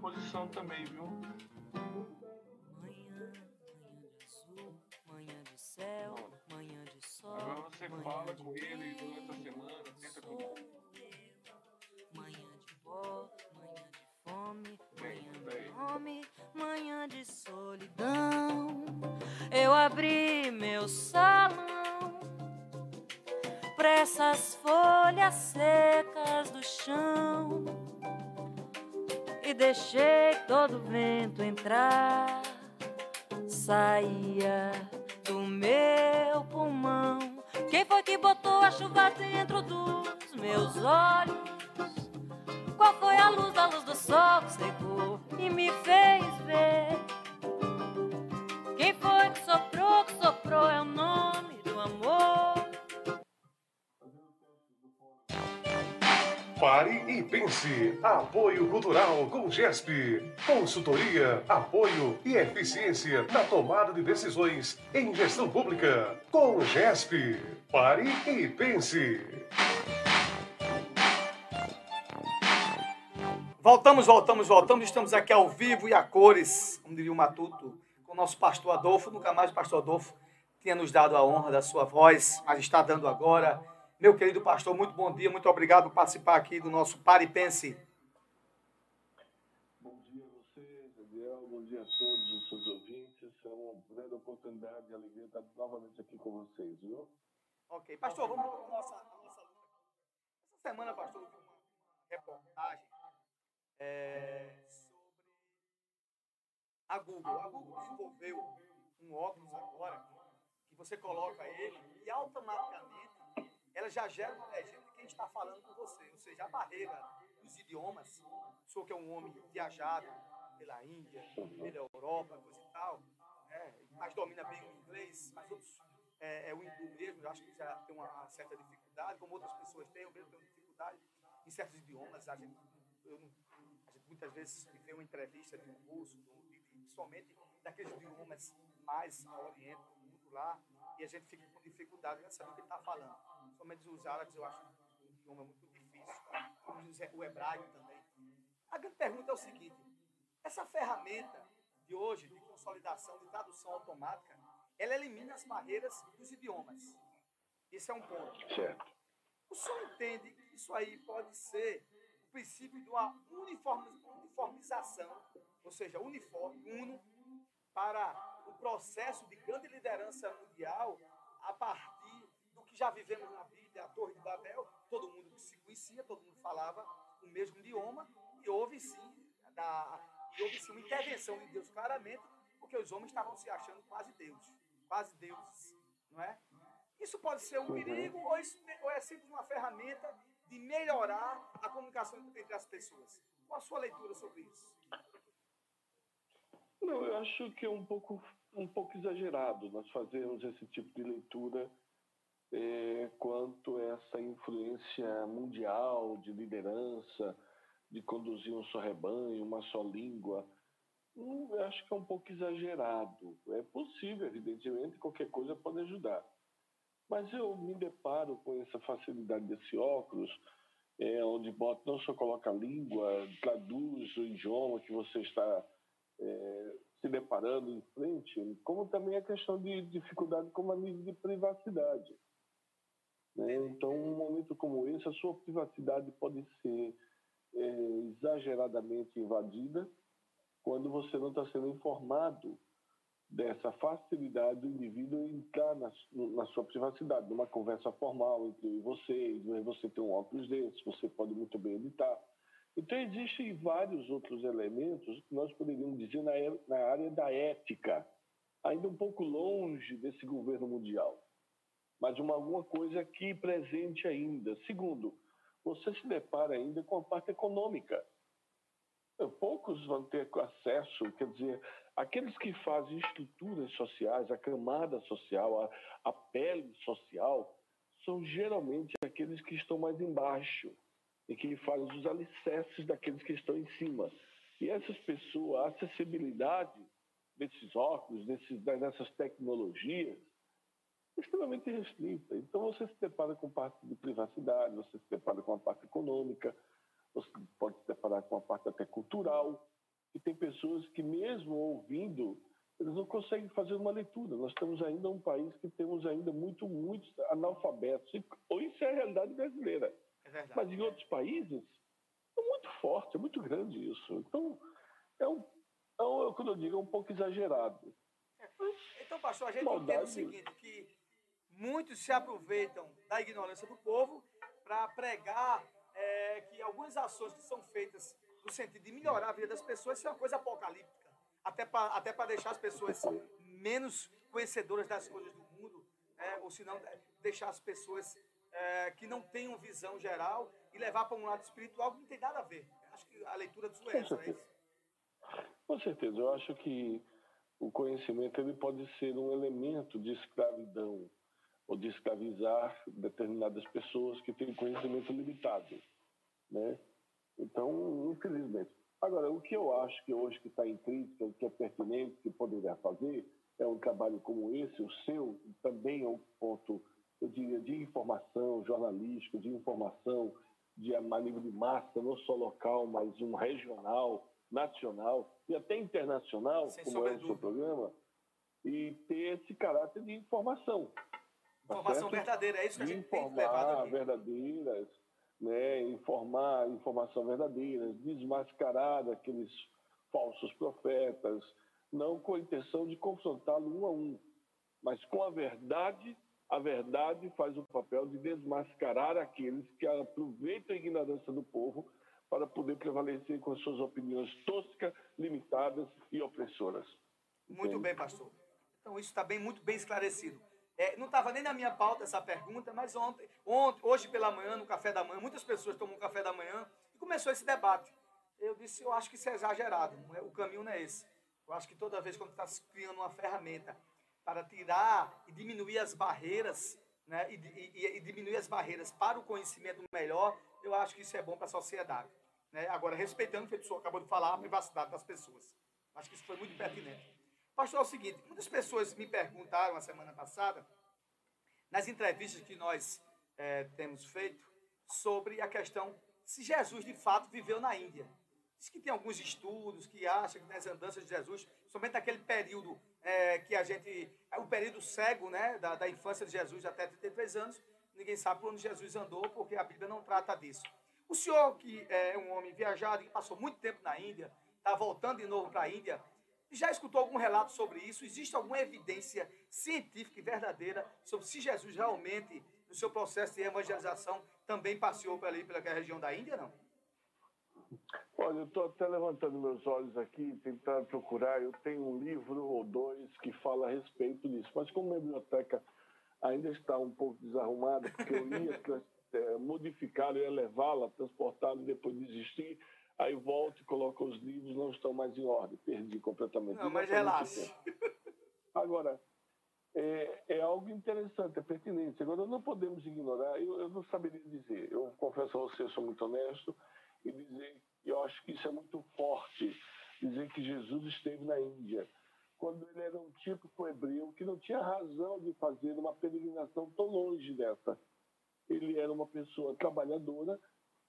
disposição também, viu? Manhã de céu, manhã de sol. Agora você manhã fala de com ele durante a semana, tenta com Manhã de pó, manhã de fome, manhã de fome, manhã de solidão. Eu abri meu salão pra essas folhas secas e deixei todo vento entrar. Saía do meu pulmão. Quem foi que botou a chuva dentro dos meus olhos? Qual foi a luz da luz do sol que secou e me fez ver? Quem foi que soprou, que soprou é o nome Pare e pense. Apoio Cultural com GESP. Consultoria, apoio e eficiência na tomada de decisões em gestão pública. Com GESP. Pare e pense. Voltamos, voltamos, voltamos. Estamos aqui ao vivo e a cores, como diria o Matuto, com o nosso pastor Adolfo. Nunca mais o pastor Adolfo tinha nos dado a honra da sua voz, mas está dando agora. Meu querido pastor, muito bom dia, muito obrigado por participar aqui do nosso Pare e Pense. Bom dia a você, Gabriel. Bom dia a todos os seus ouvintes. É uma grande oportunidade e alegria estar novamente aqui com vocês, viu? Ok, pastor, vamos para a nossa, nossa. Essa semana, pastor, eu vi uma reportagem é, sobre a Google. A Google desenvolveu um óculos agora que você coloca ele e automaticamente ela já gera uma legenda de quem está falando com você. Ou seja, a barreira dos idiomas, o senhor que é um homem viajado pela Índia, pela Europa, coisa e tal, né, mas domina bem o inglês, mas outros, é, é o hindu mesmo, eu acho que já tem uma, certa dificuldade, como outras pessoas têm, eu mesmo tenho dificuldade em certos idiomas. A gente, eu a gente muitas vezes vê uma entrevista de um russo, de principalmente daqueles idiomas mais ao oriente, muito lá, e a gente fica com dificuldade em saber o que ele está falando. Principalmente os árabes, eu acho um idioma muito difícil. Como diz O hebraico também. A grande pergunta é o seguinte: essa ferramenta de hoje, de consolidação, de tradução automática, ela elimina as barreiras dos idiomas. Esse é um ponto. Certo. O senhor entende que isso aí pode ser o princípio de uma uniformi- uniformização, ou seja, uniforme, uno, para o processo de grande liderança mundial a partir já vivemos na Bíblia, a Torre de Babel, todo mundo se conhecia, todo mundo falava o mesmo idioma, e houve sim, da, e houve sim uma intervenção de Deus claramente, porque os homens estavam se achando quase deuses, quase deuses, não é? Isso pode ser um Uhum. perigo ou, isso, ou é simples uma ferramenta de melhorar a comunicação entre as pessoas? Qual a sua leitura sobre isso? Não, eu acho que é um pouco, um pouco exagerado nós fazermos esse tipo de leitura eh, quanto essa influência mundial de liderança, de conduzir um só rebanho, uma só língua. Hum, acho que é um pouco exagerado. É possível, evidentemente, qualquer coisa pode ajudar. Mas eu me deparo com essa facilidade desse óculos, é, onde bota, não só coloca a língua, traduz o idioma que você está é, se deparando em frente, como também a questão de dificuldade como a nível de privacidade. Né? Então, um momento como esse, a sua privacidade pode ser é, exageradamente invadida quando você não está sendo informado dessa facilidade do indivíduo entrar na, na sua privacidade, numa conversa formal entre e você, você tem um óculos desse, você pode muito bem editar. Então, existem vários outros elementos que nós poderíamos dizer na, na área da ética, ainda um pouco longe desse governo mundial, mas uma, alguma coisa aqui presente ainda. Segundo, você se depara ainda com a parte econômica. Poucos vão ter acesso, quer dizer, aqueles que fazem estruturas sociais, a camada social, a, a pele social, são geralmente aqueles que estão mais embaixo e que fazem os alicerces daqueles que estão em cima. E essas pessoas, a acessibilidade desses óculos, desses, dessas tecnologias, extremamente restrita. Então você se depara com parte de privacidade, você se depara com a parte econômica, você pode se deparar com uma parte até cultural, e tem pessoas que mesmo ouvindo, eles não conseguem fazer uma leitura. Nós temos ainda um país que temos ainda muito, muitos analfabetos, ou isso é a realidade brasileira. É verdade. Mas em outros países, é muito forte, é muito grande isso. Então, é um, é um quando eu digo, é um pouco exagerado. Então, pastor, a gente Maldade. entende o seguinte, que muitos se aproveitam da ignorância do povo para pregar é, que algumas ações que são feitas no sentido de melhorar a vida das pessoas são uma coisa apocalíptica. Até para até pra deixar as pessoas menos conhecedoras das coisas do mundo, né? ou se não, é, deixar as pessoas é, que não tenham visão geral e levar para um lado espiritual que não tem nada a ver. Acho que a leitura do é é isso? Com certeza, eu acho que o conhecimento ele pode ser um elemento de escravidão ou de escravizar determinadas pessoas que têm conhecimento limitado, né? Então, infelizmente. Agora, o que eu acho que hoje que está em crítica, o que é pertinente, que poderia fazer, é um trabalho como esse, o seu, também é um ponto, eu diria, de informação jornalística, de informação de nível de massa, não só local, mas um regional, nacional e até internacional, Sem como é o seu programa, e ter esse caráter de informação. Informação certo? verdadeira, é isso que a gente tem levado informar aqui. verdadeiras, né, informar informação verdadeira, desmascarar aqueles falsos profetas, não com a intenção de confrontá-lo um a um, mas com a verdade. A verdade faz o papel de desmascarar aqueles que aproveitam a ignorância do povo para poder prevalecer com as suas opiniões toscas, limitadas e opressoras. Muito bem, pastor. Então, isso está bem, muito bem esclarecido. É, não estava nem na minha pauta essa pergunta, mas ontem, ontem, hoje pela manhã, no café da manhã, muitas pessoas tomam café da manhã e começou esse debate. Eu disse, eu acho que isso é exagerado, é- o caminho não é esse. Eu acho que toda vez quando está criando uma ferramenta para tirar e diminuir as barreiras, né, e, e- e diminuir as barreiras para o conhecimento melhor, eu acho que isso é bom para a sociedade. Né? Agora, respeitando o que o senhor acabou de falar, a privacidade das pessoas. Acho que isso foi muito pertinente. Pastor, é o seguinte, muitas pessoas me perguntaram a semana passada, nas entrevistas que nós eh, temos feito, sobre a questão se Jesus de fato viveu na Índia. Diz que tem alguns estudos que acham que nas andanças de Jesus, somente naquele período eh, que a gente. O período cego né, da, da infância de Jesus até 33 anos, ninguém sabe por onde Jesus andou, porque a Bíblia não trata disso. O senhor, que é um homem viajado, que passou muito tempo na Índia, está voltando de novo para a Índia, já escutou algum relato sobre isso? Existe alguma evidência científica e verdadeira sobre se Jesus realmente, no seu processo de evangelização, também passeou por ali, pela região da Índia, não? Olha, eu estou até levantando meus olhos aqui, tentando procurar. Eu tenho um livro ou dois que fala a respeito disso, mas como a biblioteca ainda está um pouco desarrumada, porque eu ia *laughs* eh, modificá-la, eu ia levá-la, transportá-la e depois desistir. Aí volto e coloco os livros, não estão mais em ordem, perdi completamente. Não, mas isso. Agora, é, é algo interessante, é pertinente. Agora, não podemos ignorar, eu, eu não saberia dizer, eu confesso a você, sou muito honesto, e dizer que eu acho que isso é muito forte, dizer que Jesus esteve na Índia, quando ele era um típico hebreu que não tinha razão de fazer uma peregrinação tão longe dessa. Ele era uma pessoa trabalhadora,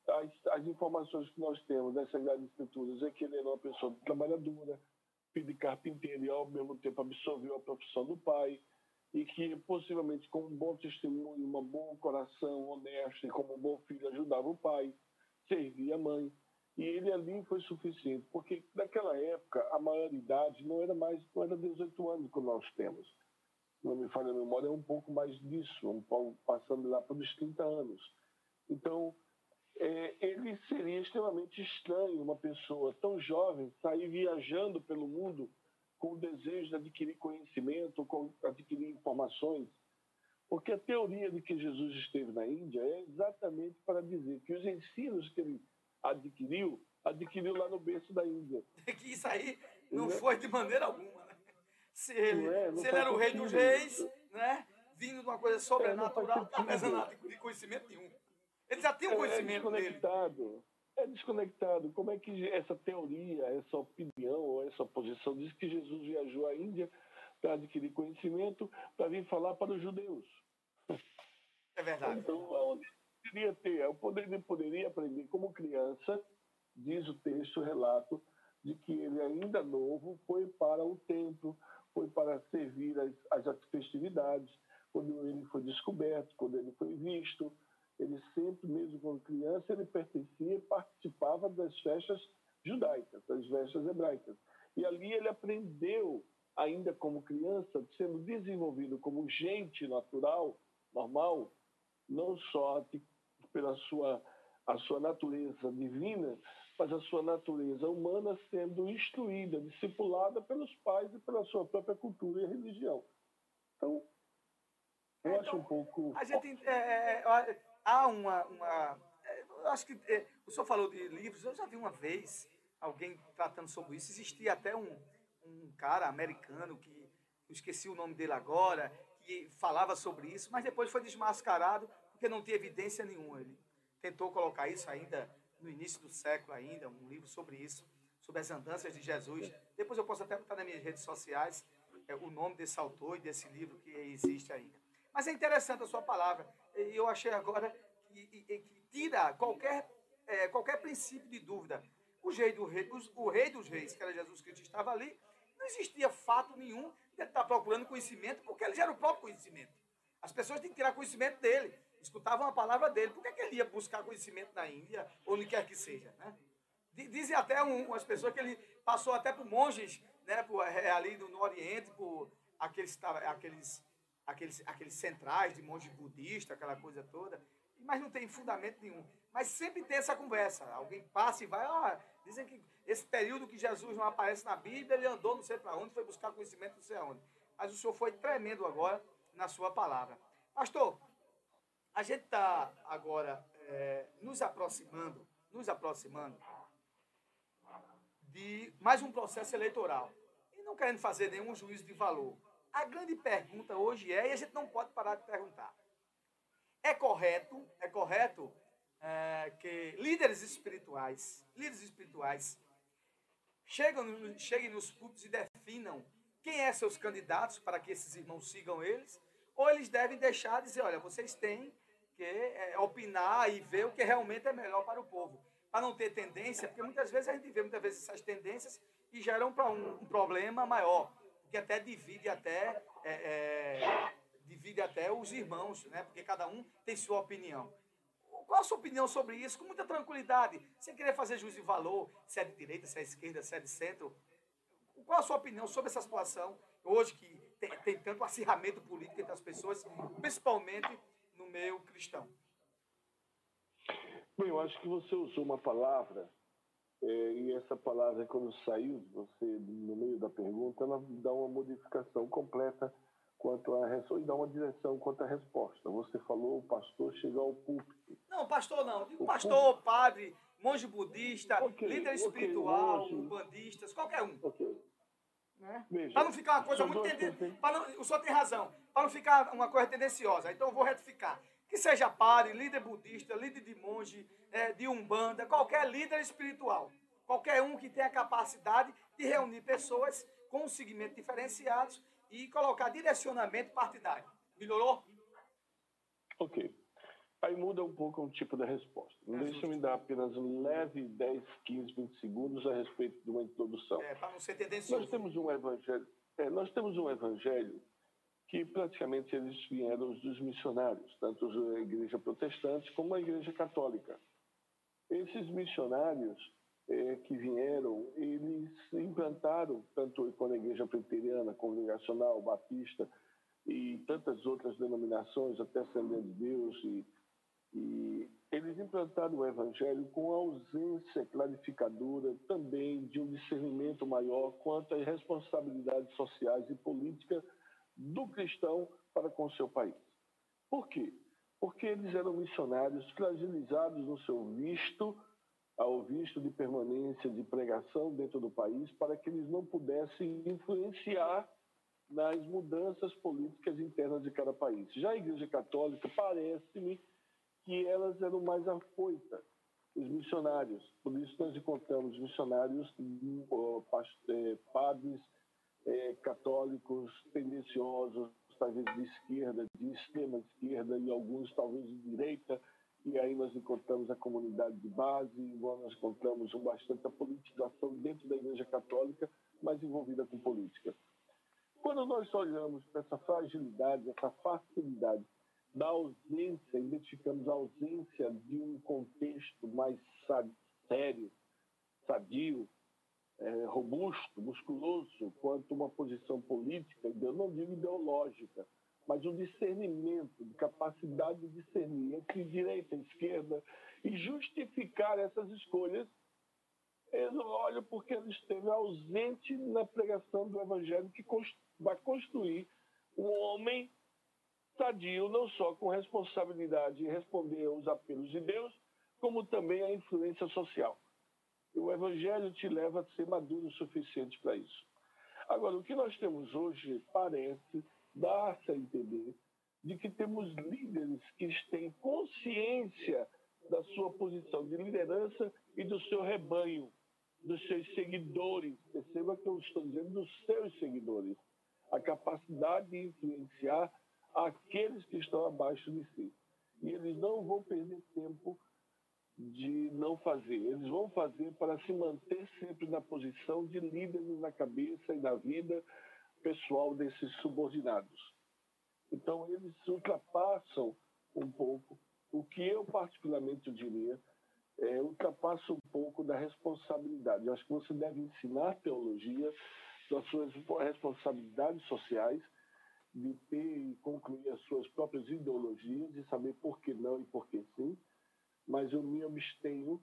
as, as informações que nós temos das Sagradas Escrituras é que ele era uma pessoa trabalhadora, filho de carpinteiro e ao mesmo tempo absorveu a profissão do pai e que possivelmente com um bom testemunho, um bom coração honesto e como um bom filho ajudava o pai, servia a mãe. E ele ali foi suficiente, porque naquela época a maioridade não era mais, não era 18 anos como nós temos. Não me falha a memória, é um pouco mais disso, um pouco passando lá para os 30 anos. Então, é, ele seria extremamente estranho uma pessoa tão jovem sair viajando pelo mundo com o desejo de adquirir conhecimento, com adquirir informações. Porque a teoria de que Jesus esteve na Índia é exatamente para dizer que os ensinos que ele adquiriu, adquiriu lá no berço da Índia. *laughs* que isso aí não foi de maneira alguma. Né? Se ele, Não é? Não se ele faz era o rei dos reis, né? vindo de uma coisa sobrenatural, não tá precisando adquirir conhecimento nenhum. Ele já tinha um É conhecimento dele. desconectado. É desconectado. Como é que essa teoria, essa opinião ou essa posição diz que Jesus viajou à Índia para adquirir conhecimento, para vir falar para os judeus? É verdade. Então, aonde, poderia ter, eu poderia, poderia aprender como criança, diz o texto, o relato, de que ele ainda novo foi para o templo, foi para servir as, as festividades, quando ele foi descoberto, quando ele foi visto, ele sempre, mesmo quando criança, ele pertencia e participava das festas judaicas, das festas hebraicas. E ali ele aprendeu, ainda como criança, sendo desenvolvido como gente natural, normal, não só pela sua, a sua natureza divina, mas a sua natureza humana sendo instruída, discipulada pelos pais e pela sua própria cultura e religião. Então, eu acho um pouco. A gente. É, é, é há uma. uma é, acho que. É, o senhor falou de livros, eu já vi uma vez alguém tratando sobre isso. Existia até um, um cara americano que. Eu esqueci o nome dele agora, que falava sobre isso, mas depois foi desmascarado porque não tinha evidência nenhuma. Ele tentou colocar isso ainda no início do século ainda, um livro sobre isso, sobre as andanças de Jesus. Depois eu posso até botar nas minhas redes sociais é, o nome desse autor e desse livro que existe ainda. Mas é interessante a sua palavra. E eu achei agora que, que tira qualquer, é, qualquer princípio de dúvida. O rei, do rei, o rei dos reis, que era Jesus Cristo, estava ali. Não existia fato nenhum de ele estar procurando conhecimento, porque ele era o próprio conhecimento. As pessoas têm que tirar conhecimento dele, escutavam a palavra dele. Por que, que ele ia buscar conhecimento na Índia, ou onde quer que seja? Né? Dizem até um, umas pessoas que ele passou até por monges né, por, é, ali no, no Oriente, por aqueles, aqueles aqueles, aqueles centrais de monge budista, aquela coisa toda, mas não tem fundamento nenhum. Mas sempre tem essa conversa. Alguém passa e vai, ah, dizem que esse período que Jesus não aparece na Bíblia, ele andou não sei para onde, foi buscar conhecimento não sei aonde. Mas o senhor foi tremendo agora na sua palavra. Pastor, a gente está agora é, nos aproximando, nos aproximando de mais um processo eleitoral. E não querendo fazer nenhum juízo de valor. A grande pergunta hoje é, e a gente não pode parar de perguntar, é correto, é correto é, que líderes espirituais, líderes espirituais, chegam, cheguem nos púlpitos e definam quem é seus candidatos para que esses irmãos sigam eles, ou eles devem deixar de dizer, olha, vocês têm que é, opinar e ver o que realmente é melhor para o povo, para não ter tendência, porque muitas vezes a gente vê muitas vezes essas tendências e geram para um, um problema maior que até divide até, é, é, divide até os irmãos, né? porque cada um tem sua opinião. Qual a sua opinião sobre isso? Com muita tranquilidade, sem querer fazer juízo de valor, se é de direita, se é de esquerda, se é de centro. Qual a sua opinião sobre essa situação, hoje que tem, tem tanto acirramento político entre as pessoas, principalmente no meio cristão? Bem, eu acho que você usou uma palavra é, e essa palavra, quando saiu você no meio da pergunta, ela dá uma modificação completa quanto à e dá uma direção quanto à resposta. Você falou o pastor chegar ao púlpito. Não, pastor não. Digo pastor, púlpito. padre, monge budista, okay, líder espiritual, okay, bandistas, qualquer um. Okay. Né? Para não ficar uma coisa muito tendenciosa. O senhor tem razão. Para não ficar uma coisa tendenciosa. Então eu vou retificar. Que seja padre, líder budista, líder de monge, é, de umbanda, qualquer líder espiritual. Qualquer um que tenha a capacidade de reunir pessoas com segmentos diferenciados e colocar direcionamento partidário. Melhorou? Ok. Aí muda um pouco o tipo da resposta. É Deixa eu me dar apenas um leve 10, 15, 20 segundos a respeito de uma introdução. É, para não ser tendencioso. Nós temos um evangelho, é, nós temos um evangelho que praticamente eles vieram dos missionários, tanto a igreja protestante como a igreja católica. Esses missionários é, que vieram, eles implantaram, tanto com a igreja presbiteriana, congregacional, batista e tantas outras denominações, até Assembleia de Deus, e, e eles implantaram o evangelho com ausência clarificadora também de um discernimento maior quanto às responsabilidades sociais e políticas do cristão para com o seu país. Por quê? Porque eles eram missionários fragilizados no seu visto, ao visto de permanência de pregação dentro do país, para que eles não pudessem influenciar nas mudanças políticas internas de cada país. Já a Igreja Católica, parece-me que elas eram mais afoitas, os missionários. Por isso nós encontramos missionários, eh, padres, é, católicos tendenciosos, talvez de esquerda, de extrema esquerda e alguns talvez de direita e aí nós encontramos a comunidade de base, nós encontramos bastante a politização dentro da Igreja Católica, mas envolvida com política. Quando nós olhamos para essa fragilidade, essa facilidade da ausência, identificamos a ausência de um contexto mais sério, sadio, é, robusto, musculoso, quanto uma posição política, eu não digo ideológica, mas um discernimento, de capacidade de discernir entre direita e esquerda e justificar essas escolhas, eu olho porque ele esteve ausente na pregação do Evangelho que vai construir um homem sadio, não só com responsabilidade em responder aos apelos de Deus, como também a influência social. O Evangelho te leva a ser maduro o suficiente para isso. Agora, o que nós temos hoje parece dar-se a entender de que temos líderes que têm consciência da sua posição de liderança e do seu rebanho, dos seus seguidores. Perceba que eu estou dizendo dos seus seguidores. A capacidade de influenciar aqueles que estão abaixo de si. E eles não vão perder tempo de não fazer. Eles vão fazer para se manter sempre na posição de líderes na cabeça e na vida pessoal desses subordinados. Então, eles ultrapassam um pouco o que eu, particularmente, diria, é, ultrapassa um pouco da responsabilidade. Eu acho que você deve ensinar teologia das suas responsabilidades sociais, de ter e concluir as suas próprias ideologias e saber por que não e por que sim, mas eu me abstenho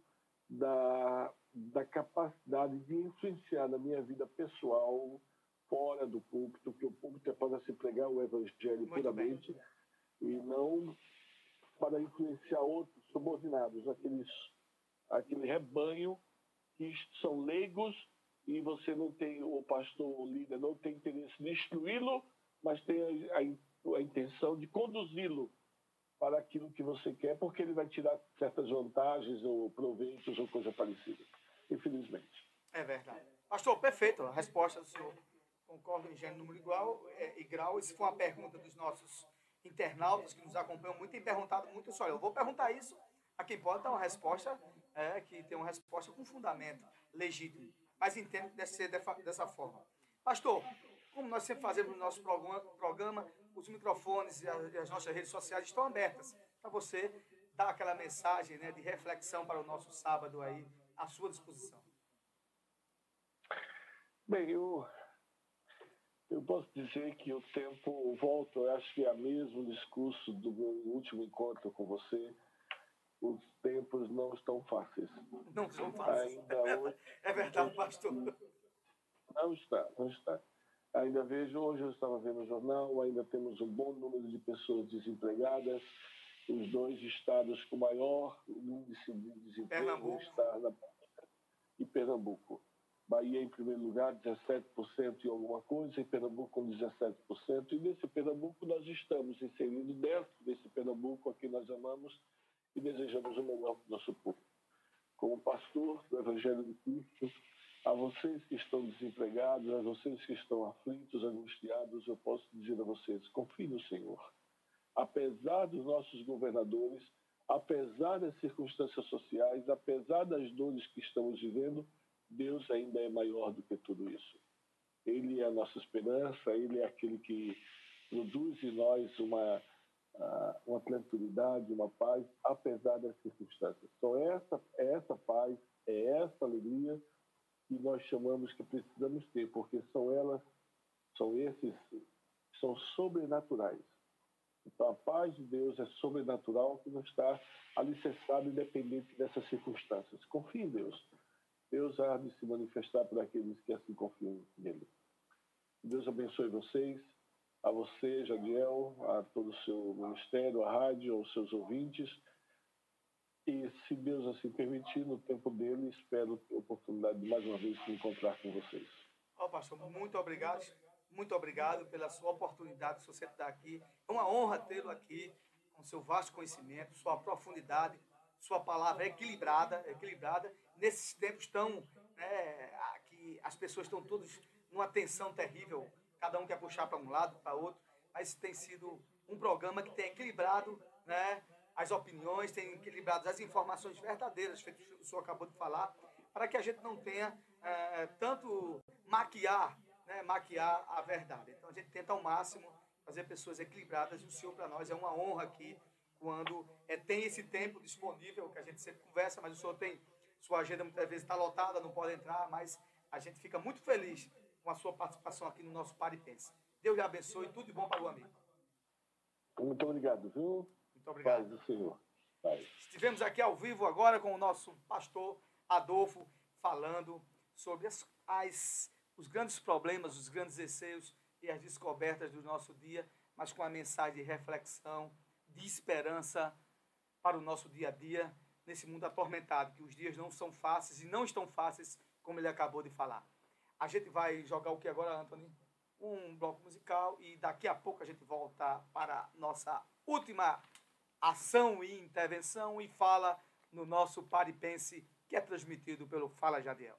da, da capacidade de influenciar na minha vida pessoal fora do púlpito, que o púlpito é para se pregar o evangelho Muito puramente bem. e não para influenciar outros subordinados, aqueles, aquele rebanho que são leigos e você não tem, o pastor, o líder, não tem interesse de instruí-lo, mas tem a, a, a intenção de conduzi-lo para aquilo que você quer, porque ele vai tirar certas vantagens ou proveitos ou coisa parecida. Infelizmente. É verdade. Pastor, perfeito. A resposta do senhor concordo em gênero, número igual é, e grau. Isso foi uma pergunta dos nossos internautas que nos acompanham muito e perguntado muito isso. Olha, eu vou perguntar isso a quem pode dar uma resposta é, que tem uma resposta com fundamento legítimo, mas entendo que deve ser dessa forma. Pastor, como nós sempre fazemos no nosso programa, os microfones e as nossas redes sociais estão abertas para você dar aquela mensagem né, de reflexão para o nosso sábado aí, à sua disposição. Bem, eu eu posso dizer que o tempo volta, eu acho que é o mesmo discurso do meu último encontro com você. Os tempos não estão fáceis. Não são fáceis. Ainda é, hoje, *laughs* é verdade, pastor. Não está, não está. Ainda vejo, hoje eu estava vendo o jornal, ainda temos um bom número de pessoas desempregadas. Os dois estados com maior índice de desemprego está na e Pernambuco. Bahia em primeiro lugar, 17% e alguma coisa, e Pernambuco com 17%. E nesse Pernambuco nós estamos inseridos dentro desse Pernambuco a que nós amamos e desejamos o melhor para o nosso povo. Como pastor do Evangelho de Cristo, a vocês que estão desempregados, a vocês que estão aflitos, angustiados, eu posso dizer a vocês: confie no Senhor. Apesar dos nossos governadores, apesar das circunstâncias sociais, apesar das dores que estamos vivendo, Deus ainda é maior do que tudo isso. Ele é a nossa esperança, Ele é aquele que produz em nós uma, uma tranquilidade, uma paz, apesar das circunstâncias. São essa, é essa paz, é essa alegria que nós chamamos que precisamos ter, porque são elas, são esses, são sobrenaturais. Então a paz de Deus é sobrenatural que não está alicerçado independente dessas circunstâncias. Confie em Deus. Deus há de se manifestar para aqueles que assim confiam nele. Deus abençoe vocês, a você, Jadiel, a todo o seu ministério, a rádio, aos seus ouvintes. E, se Deus assim permitir, no tempo dele, espero a oportunidade de mais uma vez me encontrar com vocês. Ó, oh, pastor, muito obrigado. Muito obrigado pela sua oportunidade de você estar aqui. É uma honra tê-lo aqui, com seu vasto conhecimento, sua profundidade, sua palavra equilibrada, equilibrada nesses tempos tão né, que as pessoas estão todas numa tensão terrível, cada um quer puxar para um lado, para outro, mas tem sido um programa que tem equilibrado né, as opiniões, tem equilibrado as informações verdadeiras, feito o senhor acabou de falar, para que a gente não tenha é, tanto maquiar, né, maquiar a verdade. Então a gente tenta ao máximo fazer pessoas equilibradas e o senhor para nós é uma honra aqui quando é, tem esse tempo disponível, que a gente sempre conversa, mas o senhor tem, sua agenda muitas vezes está lotada, não pode entrar, mas a gente fica muito feliz com a sua participação aqui no nosso Paripense. Deus lhe abençoe tudo de bom para o amigo. Muito obrigado, viu? Muito obrigado. Paz do Senhor. Paz. Estivemos aqui ao vivo agora com o nosso pastor Adolfo falando sobre as, as, os grandes problemas, os grandes receios e as descobertas do nosso dia, mas com a mensagem de reflexão, de esperança para o nosso dia a dia nesse mundo atormentado, que os dias não são fáceis e não estão fáceis, como ele acabou de falar. A gente vai jogar o que agora, Anthony? Um bloco musical e daqui a pouco a gente volta para a nossa última ação e intervenção e fala no nosso Paripense, que é transmitido pelo Fala Jadiel.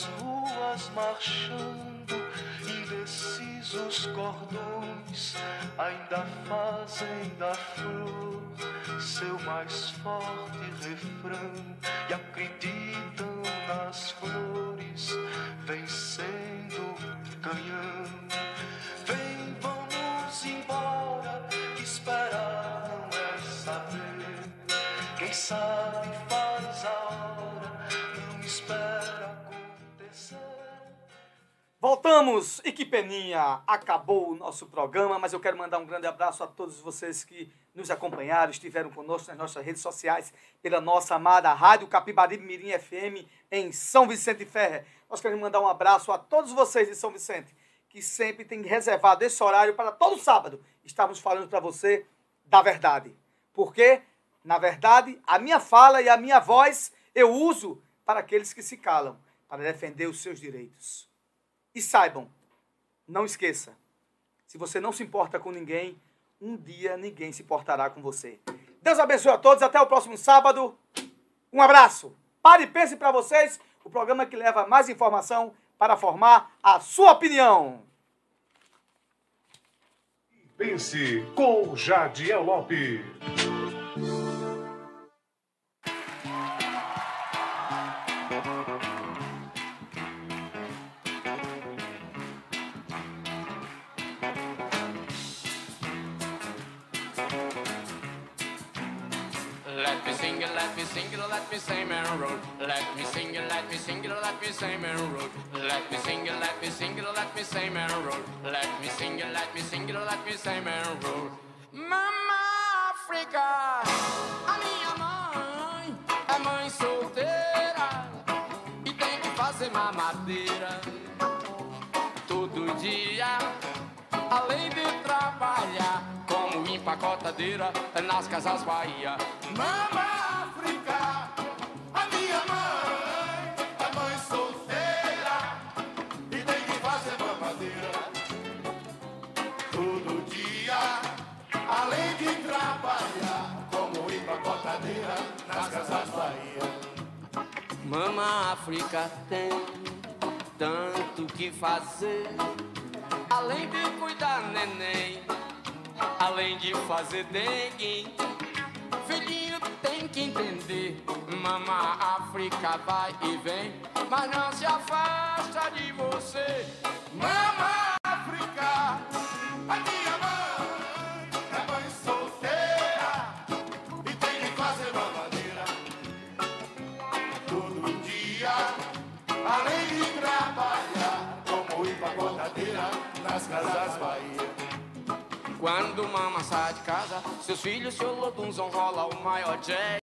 Pelas ruas marchando, indecisos cordões, ainda fazem da flor seu mais forte refrão e acreditam nas flores, Voltamos, e que peninha! Acabou o nosso programa, mas eu quero mandar um grande abraço a todos vocês que nos acompanharam, estiveram conosco nas nossas redes sociais, pela nossa amada Rádio Capibaribe Mirim FM em São Vicente Ferre. Nós queremos mandar um abraço a todos vocês de São Vicente, que sempre têm reservado esse horário para todo sábado estarmos falando para você da verdade. Porque, na verdade, a minha fala e a minha voz eu uso para aqueles que se calam, para defender os seus direitos. E saibam, não esqueça, se você não se importa com ninguém, um dia ninguém se importará com você. Deus abençoe a todos, até o próximo sábado. Um abraço. Pare e pense para vocês, o programa que leva mais informação para formar a sua opinião. Pense com Jadiel Lopes. Empacotadeira nas casas Bahia. Mama África, a minha mãe é mãe solteira e tem que fazer mamadeira todo dia, além de trabalhar como empacotadeira nas casas Bahia. Mama África tem tanto que fazer, além de cuidar neném, além de fazer dengue. Filhinho tem que entender, Mama África vai e vem, mas não se afasta de você. Mama África, a Quando mama sai de casa, seus filhos se olotunzam, rola o maior jazz.